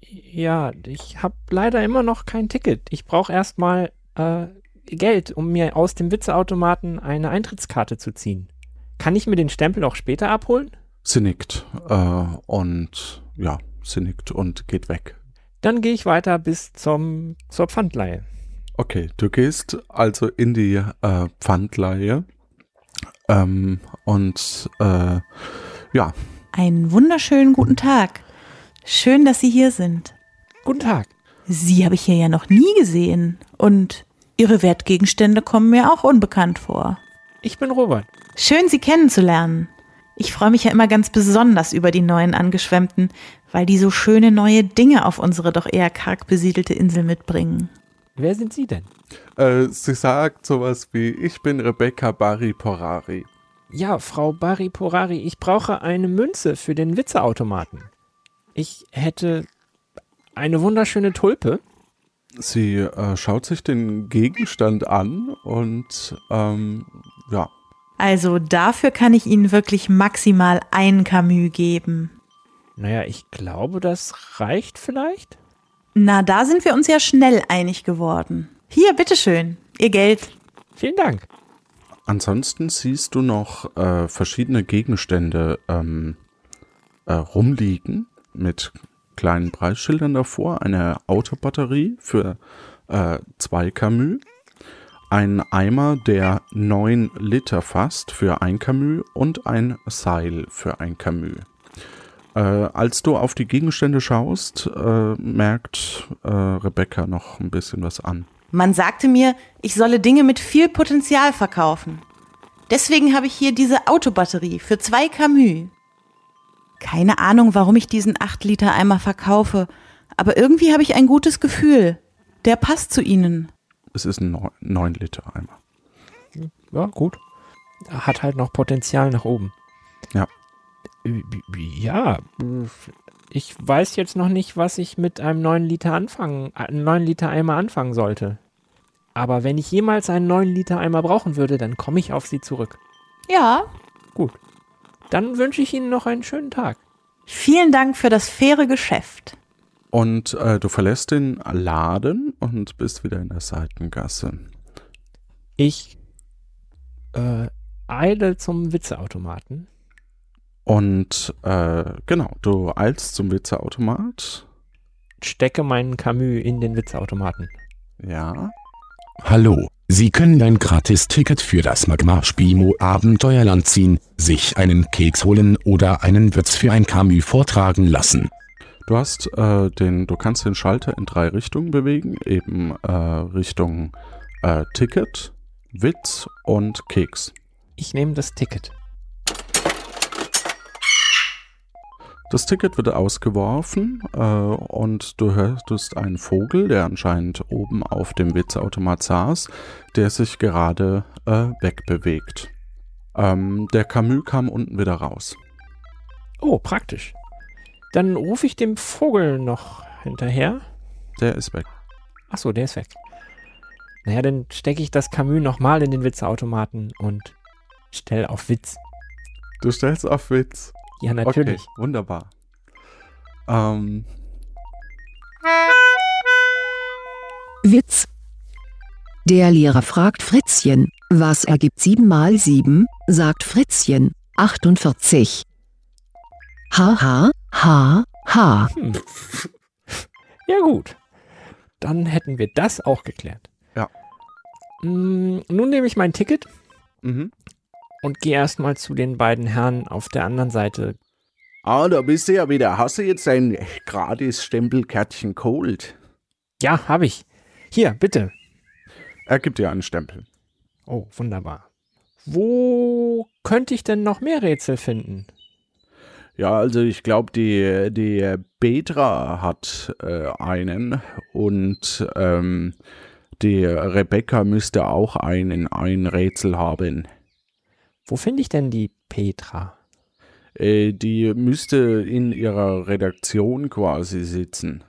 Ja, ich habe leider immer noch kein Ticket. Ich brauche erstmal äh, Geld, um mir aus dem Witzeautomaten eine Eintrittskarte zu ziehen. Kann ich mir den Stempel auch später abholen? Sie nickt äh, und ja, sie nickt und geht weg. Dann gehe ich weiter bis zum, zur Pfandleihe. Okay, du gehst also in die äh, Pfandleihe ähm, und äh, ja, Einen wunderschönen guten Tag. Schön, dass Sie hier sind. Guten Tag. Sie habe ich hier ja noch nie gesehen. Und Ihre Wertgegenstände kommen mir auch unbekannt vor. Ich bin Robert. Schön, Sie kennenzulernen. Ich freue mich ja immer ganz besonders über die neuen Angeschwemmten, weil die so schöne neue Dinge auf unsere doch eher karg besiedelte Insel mitbringen. Wer sind Sie denn? äh, sie sagt sowas wie, ich bin Rebecca Barry Porari. Ja, Frau Bari Porari, ich brauche eine Münze für den Witzeautomaten. Ich hätte eine wunderschöne Tulpe. Sie äh, schaut sich den Gegenstand an und ähm, ja, Also dafür kann ich Ihnen wirklich maximal ein Camus geben. Naja, ich glaube, das reicht vielleicht. Na, da sind wir uns ja schnell einig geworden. Hier, bitteschön, Ihr Geld. Vielen Dank. Ansonsten siehst du noch äh, verschiedene Gegenstände ähm, äh, rumliegen mit kleinen Preisschildern davor. Eine Autobatterie für äh, zwei Camus. Ein Eimer, der neun Liter fasst für ein Camus und ein Seil für ein Camus. Äh, als du auf die Gegenstände schaust, äh, merkt äh, Rebecca noch ein bisschen was an. Man sagte mir, ich solle Dinge mit viel Potenzial verkaufen. Deswegen habe ich hier diese Autobatterie für zwei Camus. Keine Ahnung, warum ich diesen 8-Liter-Eimer verkaufe, aber irgendwie habe ich ein gutes Gefühl. Der passt zu Ihnen. Es ist ein 9 Liter Eimer. Ja, gut. Hat halt noch Potenzial nach oben. Ja. Ja, ich weiß jetzt noch nicht, was ich mit einem 9 Liter anfangen, einem 9 Liter Eimer anfangen sollte. Aber wenn ich jemals einen 9 Liter Eimer brauchen würde, dann komme ich auf Sie zurück. Ja, Gut. Dann wünsche ich Ihnen noch einen schönen Tag. vielen Dank für das faire Geschäft. Und äh, du verlässt den Laden und bist wieder in der Seitengasse. Ich äh, eile zum Witzeautomaten. Und äh, genau, du eilst zum Witzeautomat. Stecke meinen Camus in den Witzeautomaten. Ja. Hallo, Sie können ein Gratis-Ticket für das Magma Spimo Abenteuerland ziehen, sich einen Keks holen oder einen Witz für ein Camus vortragen lassen. Du hast äh, den, du kannst den Schalter in drei Richtungen bewegen, eben äh, Richtung äh, Ticket, Witz und Keks. Ich nehme das Ticket. Das Ticket wird ausgeworfen äh, und du hörst einen Vogel, der anscheinend oben auf dem Witzautomat saß, der sich gerade äh, wegbewegt. Ähm, der Camus kam unten wieder raus. Oh, praktisch. Dann rufe ich dem Vogel noch hinterher. Der ist weg. Ach so, der ist weg. Naja, dann stecke ich das Camus nochmal in den Witzeautomaten und stell auf Witz. Du stellst auf Witz. Ja, natürlich. Okay, wunderbar. Ähm, Witz. Der Lehrer fragt Fritzchen, was ergibt 7 mal 7, sagt Fritzchen, 48. Ha ha, ha, ha. Hm. Ja, gut. Dann hätten wir das auch geklärt. Ja. Mm, nun nehme ich mein Ticket mhm. Und gehe erstmal zu den beiden Herren auf der anderen Seite. Ah, da bist du ja wieder. Hast du jetzt ein gratis Stempelkärtchen geholt? Ja, habe ich. Hier, bitte. Er gibt dir einen Stempel. Oh, wunderbar. Wo könnte ich denn noch mehr Rätsel finden? Ja, also ich glaube, die, die Petra hat äh, einen und ähm, die Rebecca müsste auch einen, ein Rätsel haben. Wo finde ich denn die Petra? Äh, die müsste in ihrer Redaktion quasi sitzen.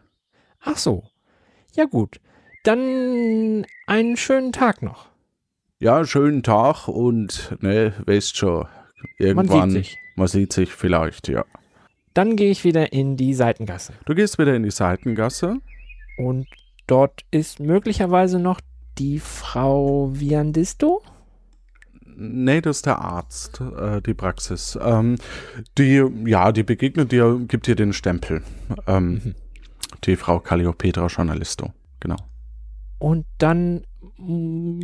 Ach so. Ja gut. Dann einen schönen Tag noch. Ja, schönen Tag und ne, weißt schon, irgendwann. Man sieht sich. Man sieht sich vielleicht, ja. Dann gehe ich wieder in die Seitengasse. Du gehst wieder in die Seitengasse. Und dort ist möglicherweise noch die Frau Viandisto? Nee, das ist der Arzt, äh, die Praxis. Ähm, die, ja, die begegnet dir, gibt dir den Stempel. Ähm, Mhm. Die Frau Calliopetra Journalisto, genau. Und dann mm,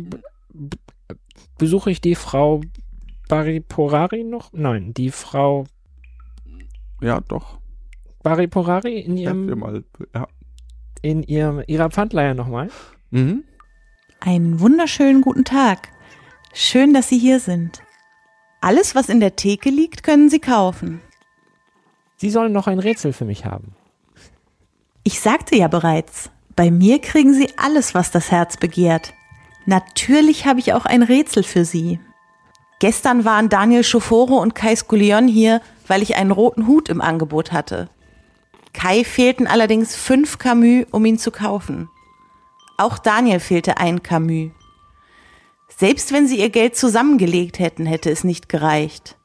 besuche ich die Frau Bariporari noch? Nein, die Frau Ja, doch. Bariporari in ihrem, mal, ja. in ihrem, ihrer Pfandleihe nochmal. Mhm. Einen wunderschönen guten Tag. Schön, dass Sie hier sind. Alles, was in der Theke liegt, können Sie kaufen. Sie sollen noch ein Rätsel für mich haben. Ich sagte ja bereits, bei mir kriegen Sie alles, was das Herz begehrt. Natürlich habe ich auch ein Rätsel für Sie. Gestern waren Daniel Schoforo und Kai Skullion hier, weil ich einen roten Hut im Angebot hatte. Kai fehlten allerdings fünf Camus, um ihn zu kaufen. Auch Daniel fehlte ein Camus. Selbst wenn sie ihr Geld zusammengelegt hätten, hätte es nicht gereicht.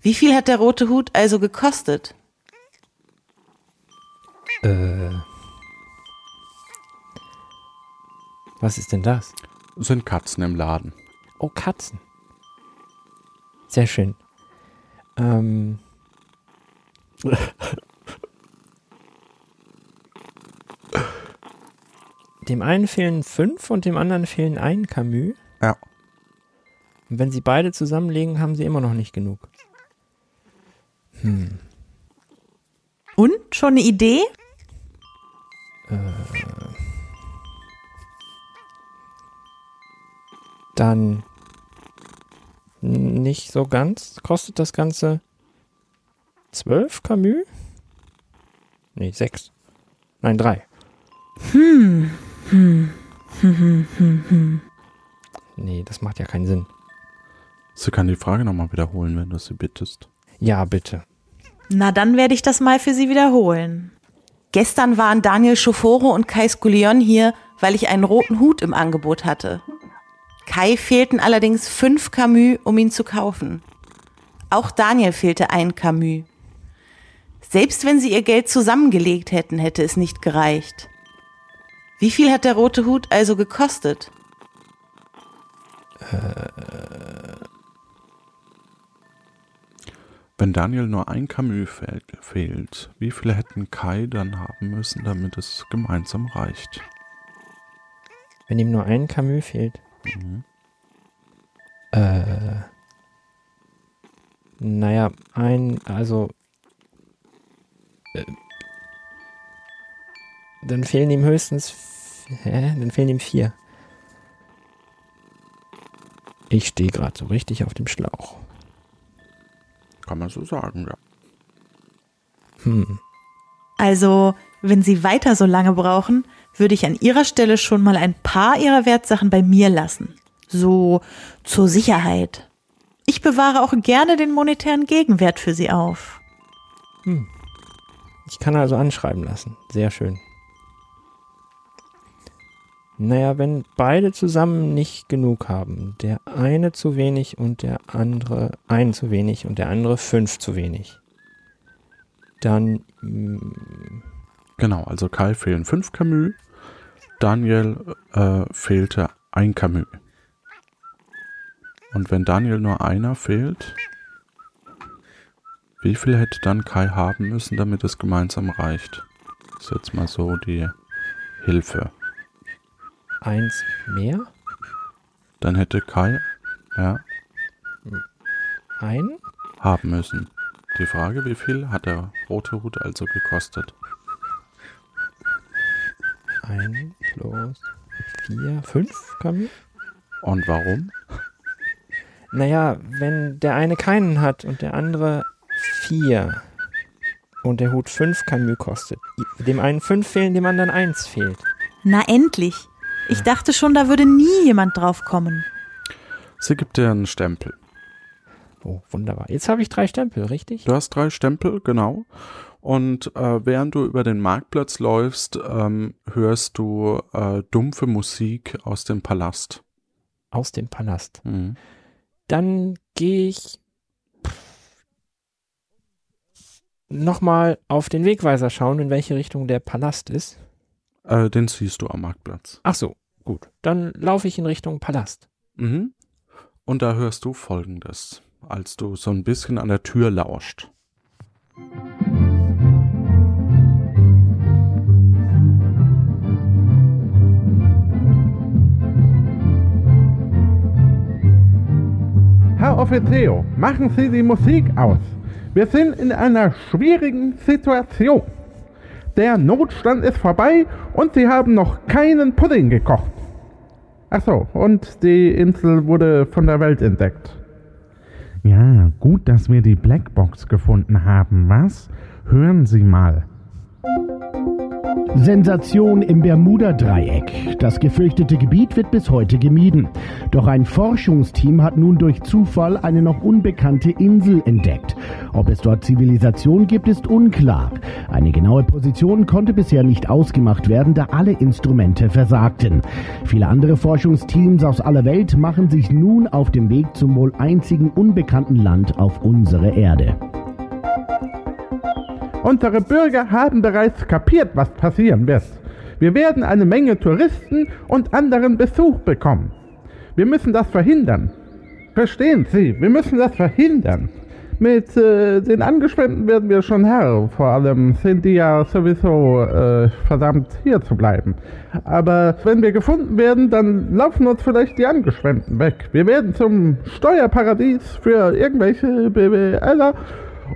Wie viel hat der rote Hut also gekostet? Äh. Was ist denn das? Sind Katzen im Laden. Oh, Katzen. Sehr schön. Ähm. Dem einen fehlen fünf und dem anderen fehlen ein Camus. Ja. Und wenn sie beide zusammenlegen, haben sie immer noch nicht genug. Hm. Und schon eine Idee? Äh. Dann nicht so ganz. Kostet das Ganze zwölf Camus? Nee, sechs. Nein, drei. Hm. Hm. Hm, hm, hm, hm. Nee, das macht ja keinen Sinn. Sie kann die Frage nochmal wiederholen, wenn du sie bittest. Ja, bitte. Na, dann werde ich das mal für Sie wiederholen. Gestern waren Daniel Schoforo und Kai Skullion hier, weil ich einen roten Hut im Angebot hatte. Kai fehlten allerdings fünf Camus, um ihn zu kaufen. Auch Daniel fehlte ein Camus. Selbst wenn sie ihr Geld zusammengelegt hätten, hätte es nicht gereicht. Wie viel hat der rote Hut also gekostet? Wenn Daniel nur ein Camus fehl fehlt, wie viele hätten Kai dann haben müssen, damit es gemeinsam reicht? Wenn ihm nur ein Camus fehlt. Mhm. Äh. Naja, ein, also. Äh, dann fehlen ihm höchstens. Hä? Dann fehlen ihm vier. Ich stehe gerade so richtig auf dem Schlauch. Kann man so sagen, ja. Hm. Also, wenn Sie weiter so lange brauchen, würde ich an Ihrer Stelle schon mal ein paar Ihrer Wertsachen bei mir lassen. So zur Sicherheit. Ich bewahre auch gerne den monetären Gegenwert für Sie auf. Hm. Ich kann also anschreiben lassen. Sehr schön. Naja, wenn beide zusammen nicht genug haben, der eine zu wenig und der andere ein zu wenig und der andere fünf zu wenig, dann mm, Genau, also Kai fehlen fünf Camus, Daniel äh, fehlte ein Camus. Und wenn Daniel nur einer fehlt, wie viel hätte dann Kai haben müssen, damit es gemeinsam reicht? Das ist jetzt mal so die Hilfe. Eins mehr, Dann hätte Kai, ja, ein, haben müssen. Die Frage, wie viel hat der rote Hut also gekostet? ein plus vier, fünf Camus. Und warum? Naja, wenn der eine keinen hat und der andere vier und der Hut fünf Camus kostet, dem einen fünf fehlen, dem anderen eins fehlt. Na endlich. Ich dachte schon, da würde nie jemand drauf kommen. Sie gibt dir einen Stempel. Oh, wunderbar. Jetzt habe ich drei Stempel, richtig? Du hast drei Stempel, genau. Und äh, während du über den Marktplatz läufst, ähm, hörst du äh, dumpfe Musik aus dem Palast. Aus dem Palast. Mhm. Dann gehe ich nochmal auf den Wegweiser schauen, in welche Richtung der Palast ist. Äh, den siehst du am Marktplatz. Ach so, gut. Dann laufe ich in Richtung Palast. Mhm. Und da hörst du Folgendes, als du so ein bisschen an der Tür lauscht. Herr Offizier, machen Sie die Musik aus. Wir sind in einer schwierigen Situation. Der Notstand ist vorbei und Sie haben noch keinen Pudding gekocht. Ach so, und die Insel wurde von der Welt entdeckt. Ja, gut, dass wir die Blackbox gefunden haben, was? Hören Sie mal. Sensation im Bermuda-Dreieck. Das gefürchtete Gebiet wird bis heute gemieden. Doch ein Forschungsteam hat nun durch Zufall eine noch unbekannte Insel entdeckt. Ob es dort Zivilisation gibt, ist unklar. Eine genaue Position konnte bisher nicht ausgemacht werden, da alle Instrumente versagten. Viele andere Forschungsteams aus aller Welt machen sich nun auf dem Weg zum wohl einzigen unbekannten Land auf unserer Erde. Unsere Bürger haben bereits kapiert, was passieren wird. Wir werden eine Menge Touristen und anderen Besuch bekommen. Wir müssen das verhindern. Verstehen Sie, wir müssen das verhindern. Mit äh, den Angestellten werden wir schon Herr. Vor allem sind die ja sowieso äh, verdammt hier zu bleiben. Aber wenn wir gefunden werden, dann laufen uns vielleicht die Angestellten weg. Wir werden zum Steuerparadies für irgendwelche BWLer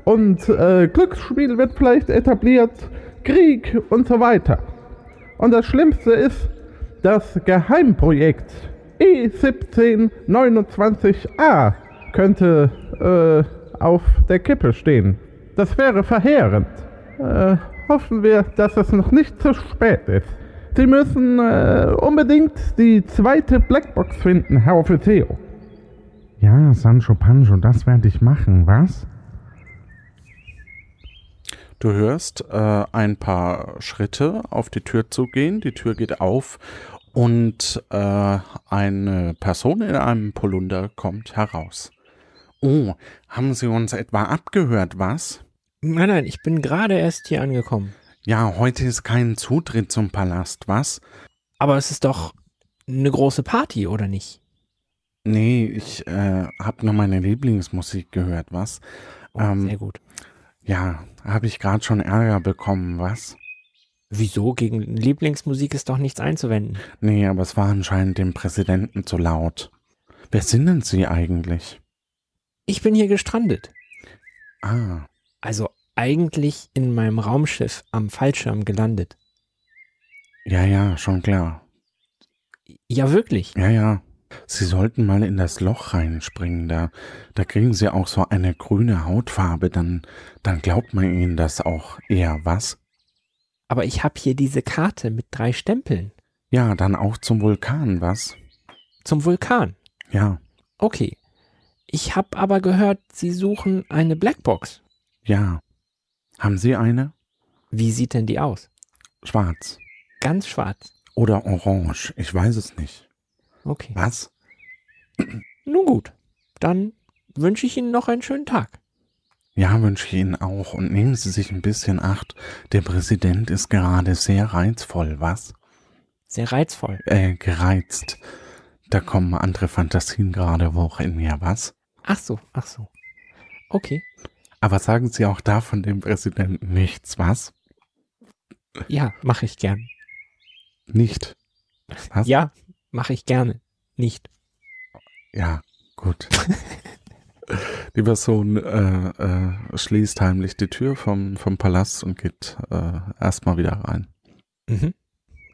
und äh, Glücksspiel wird vielleicht etabliert, Krieg und so weiter. Und das Schlimmste ist, das Geheimprojekt E E1729a könnte äh, auf der Kippe stehen. Das wäre verheerend. Äh, hoffen wir, dass es noch nicht zu spät ist. Sie müssen äh, unbedingt die zweite Blackbox finden, Herr Offizier. Ja, Sancho Pancho, das werde ich machen, was? Du hörst äh, ein paar Schritte auf die Tür zugehen, die Tür geht auf und äh, eine Person in einem Polunder kommt heraus. Oh, haben Sie uns etwa abgehört, was? Nein, nein, ich bin gerade erst hier angekommen. Ja, heute ist kein Zutritt zum Palast, was? Aber es ist doch eine große Party, oder nicht? Nee, ich äh, habe nur meine Lieblingsmusik gehört, was? Oh, ähm, sehr gut. Ja, habe ich gerade schon Ärger bekommen, was? Wieso? Gegen Lieblingsmusik ist doch nichts einzuwenden. Nee, aber es war anscheinend dem Präsidenten zu laut. Wer sind denn Sie eigentlich? Ich bin hier gestrandet. Ah. Also eigentlich in meinem Raumschiff am Fallschirm gelandet. Ja, ja, schon klar. Ja, wirklich. Ja, ja. Sie sollten mal in das Loch reinspringen, da, da kriegen Sie auch so eine grüne Hautfarbe, dann, dann glaubt man Ihnen das auch eher, was? Aber ich habe hier diese Karte mit drei Stempeln. Ja, dann auch zum Vulkan, was? Zum Vulkan? Ja. Okay. Ich habe aber gehört, Sie suchen eine Blackbox. Ja. Haben Sie eine? Wie sieht denn die aus? Schwarz. Ganz schwarz. Oder orange, ich weiß es nicht. Okay. Was? Nun gut, dann wünsche ich Ihnen noch einen schönen Tag. Ja, wünsche ich Ihnen auch. Und nehmen Sie sich ein bisschen Acht. Der Präsident ist gerade sehr reizvoll, was? Sehr reizvoll. Äh, gereizt. Da kommen andere Fantasien gerade hoch in mir, was? Ach so, ach so. Okay. Aber sagen Sie auch da von dem Präsidenten nichts, was? Ja, mache ich gern. Nicht. Was? Ja, mache ich gerne. Nicht. Ja, gut. die Person äh, äh, schließt heimlich die Tür vom, vom Palast und geht äh, erstmal wieder rein. Mhm.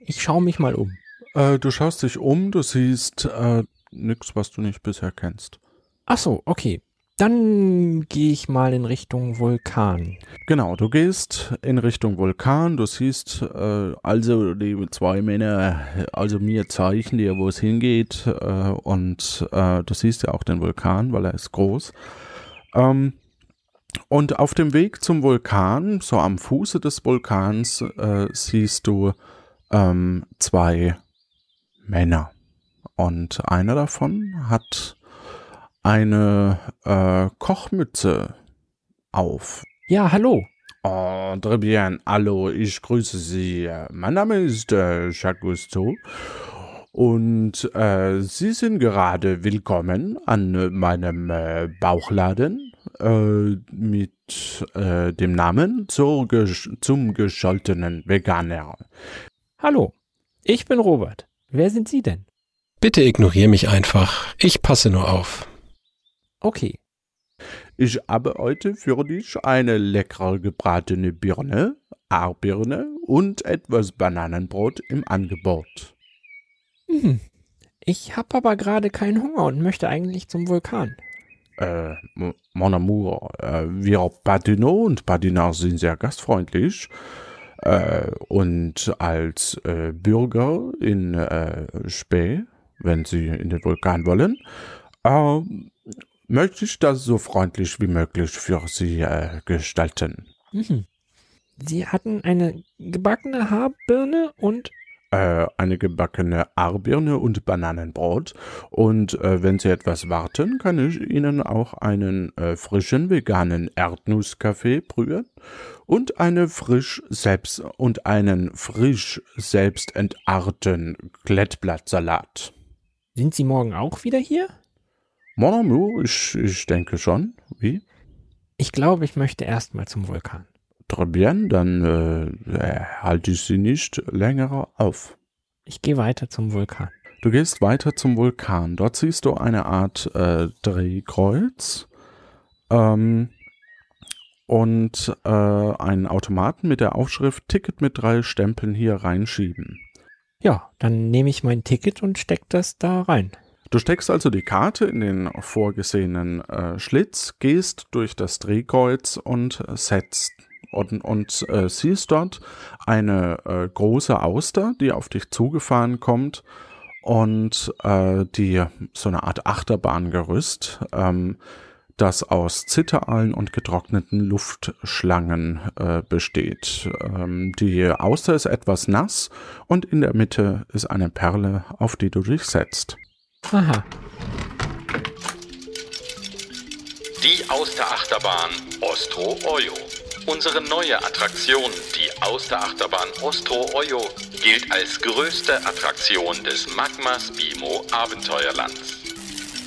Ich schaue mich mal um. Äh, du schaust dich um, du siehst äh, nichts, was du nicht bisher kennst. Ach so, okay. Dann gehe ich mal in Richtung Vulkan. Genau, du gehst in Richtung Vulkan, du siehst äh, also die zwei Männer, also mir zeichnen dir, wo es hingeht äh, und äh, du siehst ja auch den Vulkan, weil er ist groß. Ähm, und auf dem Weg zum Vulkan, so am Fuße des Vulkans, äh, siehst du ähm, zwei Männer. Und einer davon hat eine äh, Kochmütze auf. Ja, hallo. Oh, très bien. Hallo, ich grüße Sie. Mein Name ist äh, Jacques Gusteau Und äh, Sie sind gerade willkommen an äh, meinem äh, Bauchladen äh, mit äh, dem Namen zur gesch zum gescholtenen Veganer. Hallo, ich bin Robert. Wer sind Sie denn? Bitte ignoriere mich einfach. Ich passe nur auf. Okay. Ich habe heute für dich eine lecker gebratene Birne, Aarbirne und etwas Bananenbrot im Angebot. Hm. Ich habe aber gerade keinen Hunger und möchte eigentlich zum Vulkan. Äh, mon amour, äh, wir Patino und Patina sind sehr gastfreundlich. Äh, und als äh, Bürger in äh, Spee, wenn Sie in den Vulkan wollen, äh, möchte ich das so freundlich wie möglich für Sie äh, gestalten. Mhm. Sie hatten eine gebackene Haarbirne und äh, eine gebackene Aarbirne und Bananenbrot. Und äh, wenn Sie etwas warten, kann ich Ihnen auch einen äh, frischen veganen Erdnusskaffee brühen und eine frisch selbst und einen frisch selbst entarten Klettblattsalat. sind Sie morgen auch wieder hier? Mon amour, ich, ich denke schon. Wie? Ich glaube, ich möchte erstmal zum Vulkan. Très bien, dann äh, halte ich Sie nicht länger auf. Ich gehe weiter zum Vulkan. Du gehst weiter zum Vulkan. Dort siehst du eine Art äh, Drehkreuz ähm, und äh, einen Automaten mit der Aufschrift Ticket mit drei Stempeln hier reinschieben. Ja, dann nehme ich mein Ticket und steck das da rein. Du steckst also die Karte in den vorgesehenen äh, Schlitz, gehst durch das Drehkreuz und setzt und, und äh, siehst dort eine äh, große Auster, die auf dich zugefahren kommt und äh, die so eine Art Achterbahngerüst, ähm, das aus Zitteraalen und getrockneten Luftschlangen äh, besteht. Ähm, die Auster ist etwas nass und in der Mitte ist eine Perle, auf die du dich setzt. Aha. Die Austerachterbahn Ostro Oyo. Unsere neue Attraktion, die Austerachterbahn Ostro Oyo, gilt als größte Attraktion des Magmas Bimo Abenteuerlands.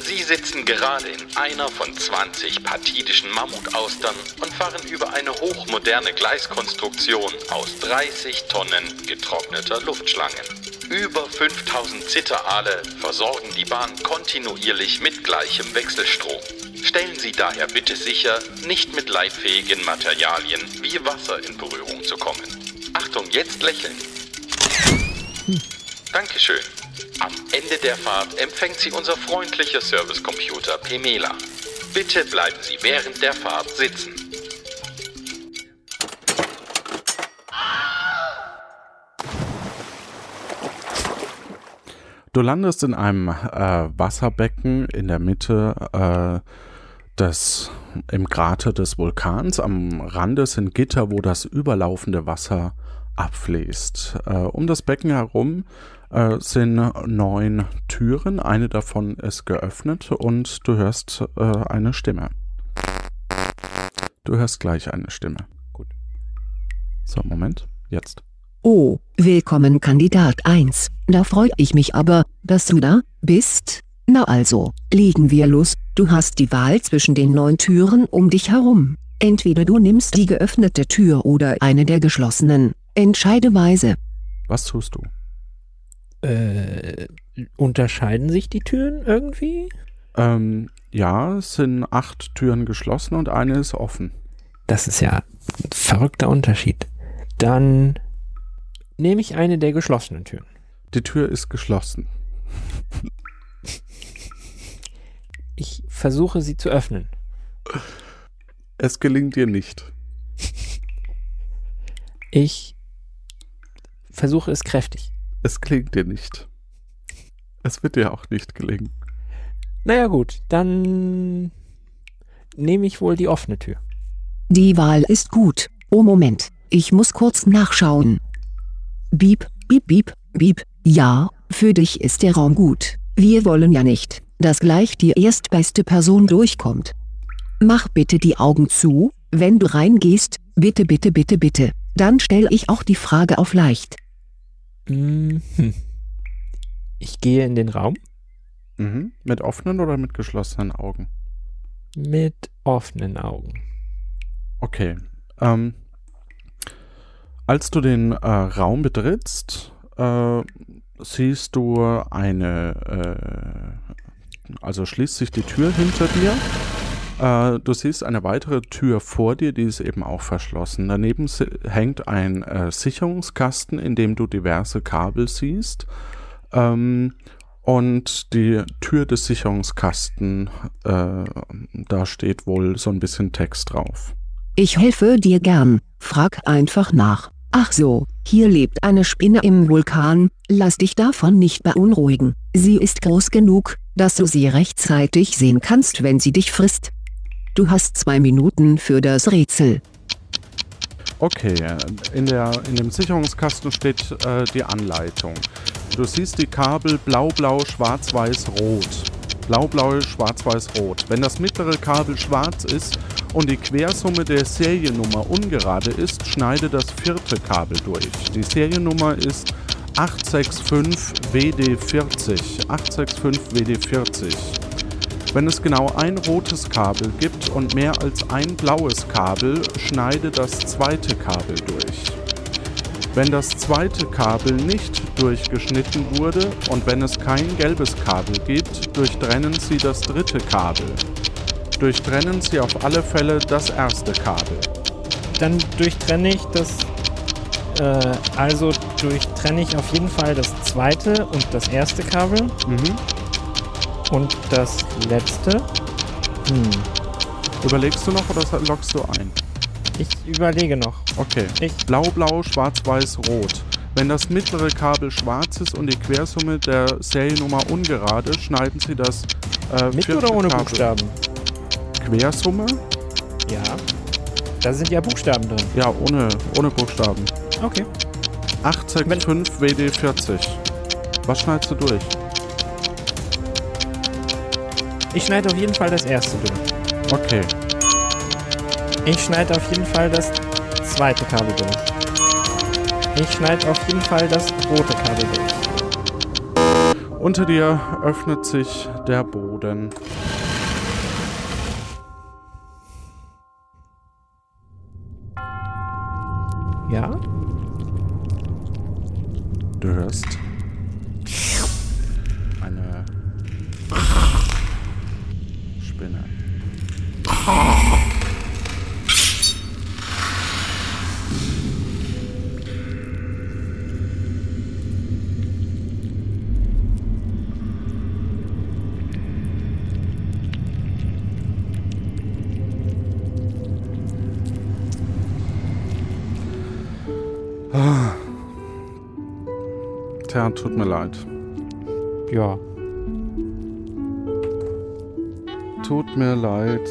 Sie sitzen gerade in einer von 20 patidischen Mammutaustern und fahren über eine hochmoderne Gleiskonstruktion aus 30 Tonnen getrockneter Luftschlangen. Über 5000 Zitteraale versorgen die Bahn kontinuierlich mit gleichem Wechselstrom. Stellen Sie daher bitte sicher, nicht mit leitfähigen Materialien wie Wasser in Berührung zu kommen. Achtung, jetzt lächeln. Dankeschön. Am Ende der Fahrt empfängt Sie unser freundlicher Servicecomputer Pemela. Bitte bleiben Sie während der Fahrt sitzen. Du landest in einem äh, Wasserbecken in der Mitte äh, des, im Krater des Vulkans. Am Rande sind Gitter, wo das überlaufende Wasser abfließt. Äh, um das Becken herum äh, sind neun Türen. Eine davon ist geöffnet und du hörst äh, eine Stimme. Du hörst gleich eine Stimme. Gut. So, Moment. Jetzt. Oh, willkommen Kandidat 1. Da freue ich mich aber, dass du da bist. Na also, legen wir los. Du hast die Wahl zwischen den neun Türen um dich herum. Entweder du nimmst die geöffnete Tür oder eine der geschlossenen. Entscheide weise. Was tust du? Äh, unterscheiden sich die Türen irgendwie? Ähm, ja, es sind acht Türen geschlossen und eine ist offen. Das ist ja ein verrückter Unterschied. Dann nehme ich eine der geschlossenen Türen. Die Tür ist geschlossen. Ich versuche sie zu öffnen. Es gelingt dir nicht. Ich versuche es kräftig. Es gelingt dir nicht. Es wird dir auch nicht gelingen. Naja gut, dann nehme ich wohl die offene Tür. Die Wahl ist gut. Oh Moment, ich muss kurz nachschauen. Bieb, bieb, bieb, bieb. Ja, für dich ist der Raum gut. Wir wollen ja nicht, dass gleich die erstbeste Person durchkommt. Mach bitte die Augen zu, wenn du reingehst, bitte, bitte, bitte, bitte. Dann stelle ich auch die Frage auf leicht. Mhm. Ich gehe in den Raum Mhm. Mit offenen oder mit geschlossenen Augen? mit offenen Augen. Okay. Ähm, als du den äh, Raum betrittst, äh, siehst du eine, äh, also schließt sich die Tür hinter dir. Äh, du siehst eine weitere Tür vor dir, die ist eben auch verschlossen. Daneben hängt ein äh, Sicherungskasten, in dem du diverse Kabel siehst. Ähm, und die Tür des Sicherungskasten, äh, da steht wohl so ein bisschen Text drauf. Ich helfe dir gern, frag einfach nach. Ach so, hier lebt eine Spinne im Vulkan, lass dich davon nicht beunruhigen. Sie ist groß genug, dass du sie rechtzeitig sehen kannst, wenn sie dich frisst. Du hast zwei Minuten für das Rätsel. Okay, in, der, in dem Sicherungskasten steht äh, die Anleitung. Du siehst die Kabel blau, blau, schwarz, weiß, rot. Blau, blau, schwarz, weiß, rot. Wenn das mittlere Kabel schwarz ist und die Quersumme der Seriennummer ungerade ist, schneide das vierte Kabel durch. Die Seriennummer ist 865 WD40. 865 WD40. Wenn es genau ein rotes Kabel gibt und mehr als ein blaues Kabel, schneide das zweite Kabel durch. Wenn das zweite Kabel nicht durchgeschnitten wurde und wenn es kein gelbes Kabel gibt, durchtrennen Sie das dritte Kabel. Durchtrennen Sie auf alle Fälle das erste Kabel. Dann durchtrenne ich das. Äh, also durchtrenne ich auf jeden Fall das zweite und das erste Kabel. Mhm. Und das letzte. Hm. Überlegst du noch oder loggst du ein? Ich überlege noch. Okay. Ich Blau, blau, schwarz, weiß, rot. Wenn das mittlere Kabel schwarz ist und die Quersumme der Seriennummer ungerade, schneiden Sie das äh, Mit oder ohne Kabel. Buchstaben? Quersumme? Ja. Da sind ja Buchstaben drin. Ja, ohne, ohne Buchstaben. Okay. 865 WD40. Was schneidest du durch? Ich schneide auf jeden Fall das erste durch. Okay. Ich schneide auf jeden Fall das zweite Kabel durch. Ich schneide auf jeden Fall das rote Kabel durch. Unter dir öffnet sich der Boden. Ja? Du hörst Ja. Tut mir leid.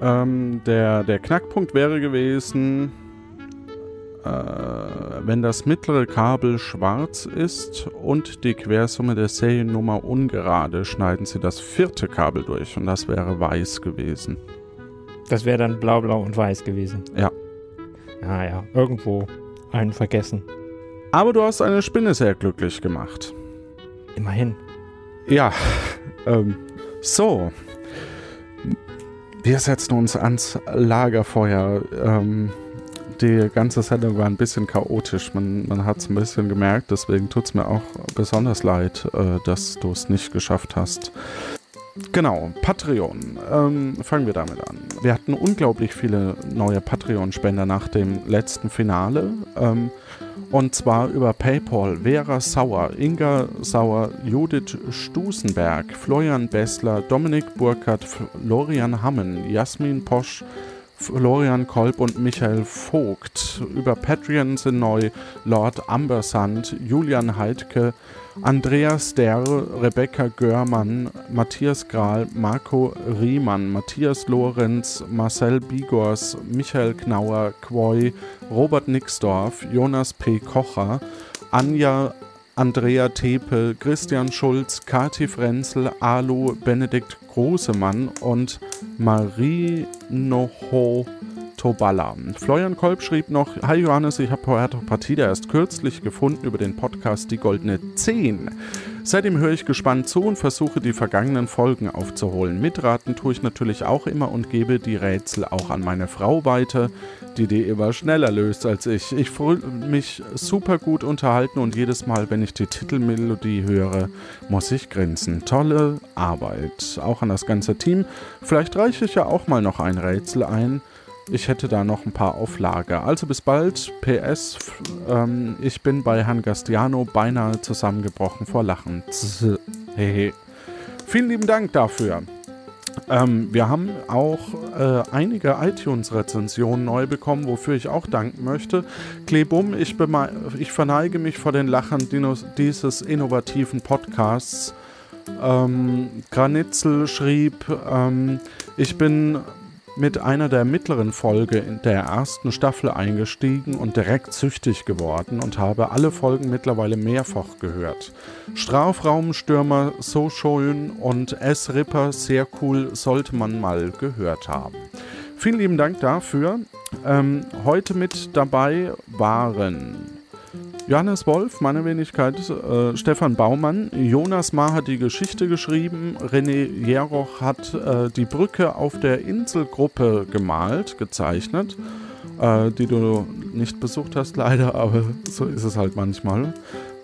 Ähm, der, der Knackpunkt wäre gewesen, äh, wenn das mittlere Kabel schwarz ist und die Quersumme der Seriennummer ungerade, schneiden Sie das vierte Kabel durch und das wäre weiß gewesen. Das wäre dann blau, blau und weiß gewesen. Ja. Ah ja, irgendwo einen vergessen. Aber du hast eine Spinne sehr glücklich gemacht. Immerhin. Ja, ähm, so. Wir setzen uns ans Lagerfeuer. Ähm, die ganze Sendung war ein bisschen chaotisch. Man, man hat es ein bisschen gemerkt. Deswegen tut es mir auch besonders leid, äh, dass du es nicht geschafft hast. Genau, Patreon. Ähm, fangen wir damit an. Wir hatten unglaublich viele neue Patreon-Spender nach dem letzten Finale. Ähm, und zwar über PayPal. Vera Sauer, Inga Sauer, Judith Stusenberg, Florian Bessler, Dominik Burkhardt, Florian Hammen, Jasmin Posch, Florian Kolb und Michael Vogt. Über Patreon sind neu Lord Ambersand, Julian Heidke, Andreas Derr, Rebecca Görmann, Matthias Grahl, Marco Riemann, Matthias Lorenz, Marcel Bigors, Michael Knauer, Quoy, Robert Nixdorf, Jonas P. Kocher, Anja Andrea Tepe, Christian Schulz, Kati Frenzel, Alu, Benedikt Großemann und Marie Noho Puerto Balla. Florian Kolb schrieb noch, Hi Johannes, ich habe Puerto Partida erst kürzlich gefunden über den Podcast Die Goldene 10. Seitdem höre ich gespannt zu und versuche die vergangenen Folgen aufzuholen. Mitraten tue ich natürlich auch immer und gebe die Rätsel auch an meine Frau weiter, die die immer schneller löst als ich. Ich fühle mich super gut unterhalten und jedes Mal, wenn ich die Titelmelodie höre, muss ich grinsen. Tolle Arbeit. Auch an das ganze Team. Vielleicht reiche ich ja auch mal noch ein Rätsel ein. Ich hätte da noch ein paar auf Lager. Also bis bald. PS, ähm, ich bin bei Herrn Gastiano beinahe zusammengebrochen vor Lachen. Hehe. Vielen lieben Dank dafür. Ähm, wir haben auch äh, einige iTunes-Rezensionen neu bekommen, wofür ich auch danken möchte. Klebum, ich, ich verneige mich vor den Lachen dieses innovativen Podcasts. Ähm, Granitzel schrieb, ähm, ich bin mit einer der mittleren Folge in der ersten Staffel eingestiegen und direkt süchtig geworden und habe alle Folgen mittlerweile mehrfach gehört. Strafraumstürmer so schön und S-Ripper sehr cool sollte man mal gehört haben. Vielen lieben Dank dafür. Ähm, heute mit dabei waren Johannes Wolf, meine Wenigkeit, äh, Stefan Baumann, Jonas Ma hat die Geschichte geschrieben, René Jeroch hat äh, die Brücke auf der Inselgruppe gemalt, gezeichnet, äh, die du nicht besucht hast leider, aber so ist es halt manchmal,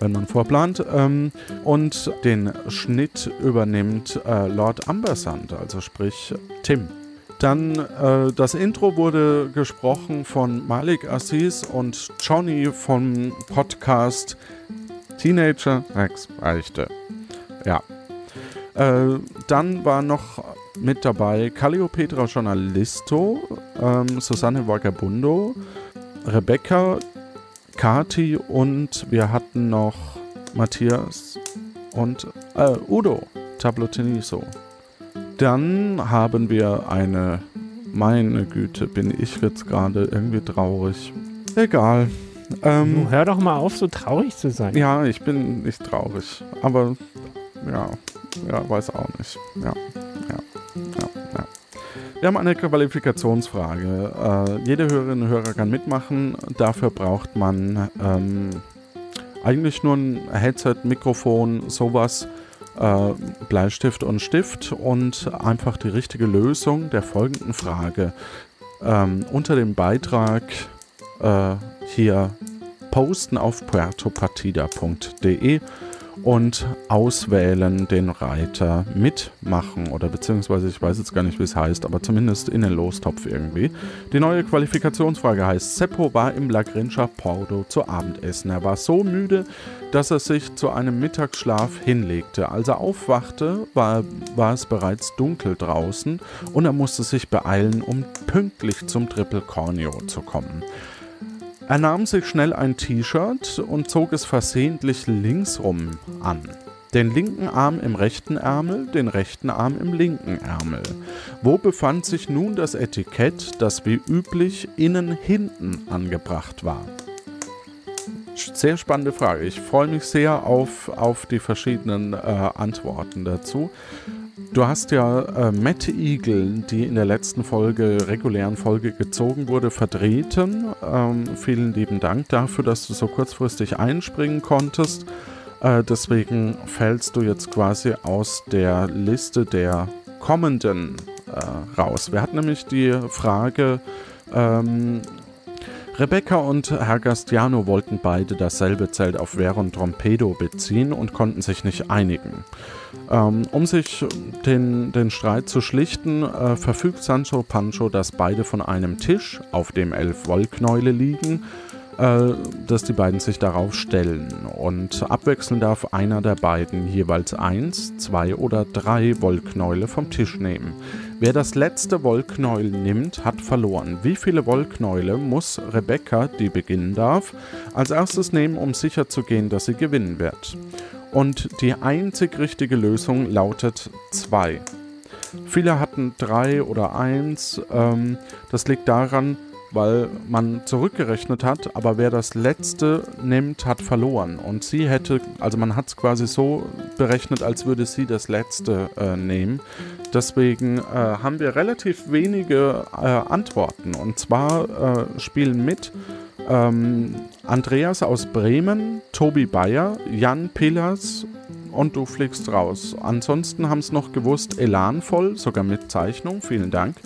wenn man vorplant. Ähm, und den Schnitt übernimmt äh, Lord Ambersand, also sprich Tim. Dann äh, das Intro wurde gesprochen von Malik Assis und Johnny vom Podcast Teenager Rex Beichte. Ja. Äh, dann war noch mit dabei Calliopetra Journalisto, ähm, Susanne Vagabundo, Rebecca, Kati und wir hatten noch Matthias und äh, Udo Tabloteniso. Dann haben wir eine. Meine Güte, bin ich jetzt gerade irgendwie traurig. Egal. Ähm, du, hör doch mal auf, so traurig zu sein. Ja, ich bin nicht traurig. Aber ja, ja, weiß auch nicht. Ja, ja, ja, ja. Wir haben eine Qualifikationsfrage. Äh, jede Hörerin und Hörer kann mitmachen. Dafür braucht man ähm, eigentlich nur ein Headset, Mikrofon, sowas äh, Bleistift und Stift und einfach die richtige Lösung der folgenden Frage. Ähm, unter dem Beitrag äh, hier posten auf puertopartida.de und auswählen den Reiter mitmachen oder beziehungsweise ich weiß jetzt gar nicht, wie es heißt, aber zumindest in den Lostopf irgendwie. Die neue Qualifikationsfrage heißt, Seppo war im La Grincia Porto zu Abendessen. Er war so müde, dass er sich zu einem Mittagsschlaf hinlegte. Als er aufwachte, war, war es bereits dunkel draußen und er musste sich beeilen, um pünktlich zum Triple Corneo zu kommen. Er nahm sich schnell ein T-Shirt und zog es versehentlich linksrum an. Den linken Arm im rechten Ärmel, den rechten Arm im linken Ärmel. Wo befand sich nun das Etikett, das wie üblich innen hinten angebracht war? Sehr spannende Frage. Ich freue mich sehr auf, auf die verschiedenen äh, Antworten dazu. Du hast ja äh, Matt Eagle, die in der letzten Folge, regulären Folge gezogen wurde, vertreten. Ähm, vielen lieben Dank dafür, dass du so kurzfristig einspringen konntest. Äh, deswegen fällst du jetzt quasi aus der Liste der kommenden äh, raus. Wir hatten nämlich die Frage, ähm, Rebecca und Herr Gastiano wollten beide dasselbe Zelt auf Veron Trompedo beziehen und konnten sich nicht einigen. Ähm, um sich den, den Streit zu schlichten, äh, verfügt Sancho Pancho, dass beide von einem Tisch, auf dem elf Wollknäule liegen, äh, dass die beiden sich darauf stellen. Und abwechselnd darf einer der beiden jeweils eins, zwei oder drei Wollknäule vom Tisch nehmen. Wer das letzte Wollknäuel nimmt, hat verloren. Wie viele Wollknäule muss Rebecca, die beginnen darf, als erstes nehmen, um sicherzugehen, dass sie gewinnen wird? Und die einzig richtige Lösung lautet 2. Viele hatten 3 oder 1. Ähm, das liegt daran, weil man zurückgerechnet hat, aber wer das letzte nimmt, hat verloren. Und sie hätte, also man hat es quasi so berechnet, als würde sie das letzte äh, nehmen. Deswegen äh, haben wir relativ wenige äh, Antworten. Und zwar äh, spielen mit ähm, Andreas aus Bremen, Tobi Bayer, Jan Pillers und du fliegst raus. Ansonsten haben es noch gewusst Elan voll, sogar mit Zeichnung, vielen Dank.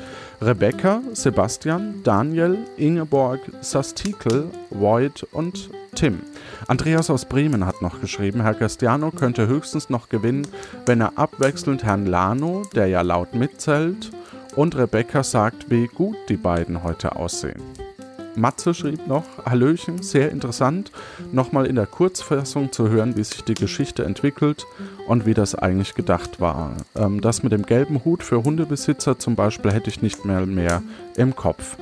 Rebecca, Sebastian, Daniel, Ingeborg, Sastikel, Void und Tim. Andreas aus Bremen hat noch geschrieben, Herr Castiano könnte höchstens noch gewinnen, wenn er abwechselnd Herrn Lano, der ja laut mitzählt, und Rebecca sagt, wie gut die beiden heute aussehen. Matze schrieb noch, Hallöchen, sehr interessant, nochmal in der Kurzfassung zu hören, wie sich die Geschichte entwickelt und wie das eigentlich gedacht war. Ähm, das mit dem gelben Hut für Hundebesitzer zum Beispiel hätte ich nicht mehr, mehr im Kopf.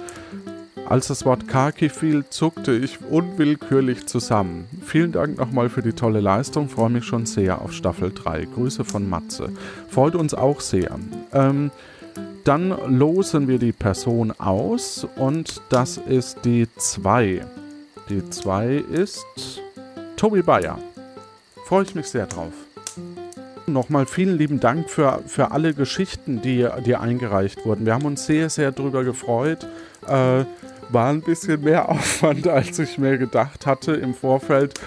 Als das Wort Kaki fiel, zuckte ich unwillkürlich zusammen. Vielen Dank nochmal für die tolle Leistung, freue mich schon sehr auf Staffel 3. Grüße von Matze. Freut uns auch sehr. Ähm, dann losen wir die Person aus und das ist die 2. Die 2 ist Tobi Bayer. Freue ich mich sehr drauf. Nochmal vielen lieben Dank für, für alle Geschichten, die, die eingereicht wurden. Wir haben uns sehr, sehr drüber gefreut. Äh, war ein bisschen mehr Aufwand, als ich mir gedacht hatte im Vorfeld.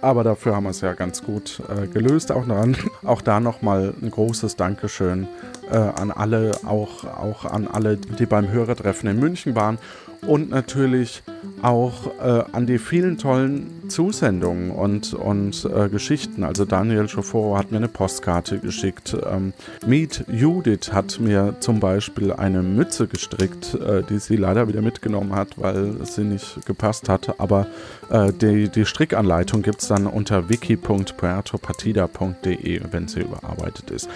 Aber dafür haben wir es ja ganz gut äh, gelöst. Auch, daran, auch da nochmal ein großes Dankeschön äh, an alle, auch, auch an alle, die beim Hörertreffen in München waren und natürlich auch äh, an die vielen tollen Zusendungen und, und äh, Geschichten. Also Daniel Schoforo hat mir eine Postkarte geschickt. Ähm, Meet Judith hat mir zum Beispiel eine Mütze gestrickt, äh, die sie leider wieder mitgenommen hat, weil sie nicht gepasst hat. Aber äh, die, die Strickanleitung gibt es dann unter wiki.puertopartida.de, wenn sie überarbeitet ist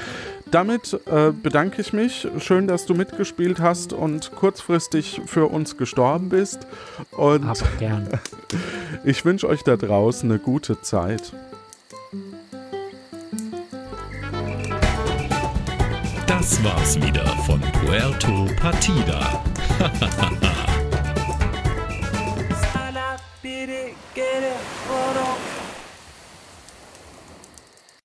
damit äh, bedanke ich mich. Schön, dass du mitgespielt hast und kurzfristig für uns gestorben bist. Und Aber gern. ich wünsche euch da draußen eine gute Zeit. Das war's wieder von Puerto Partida.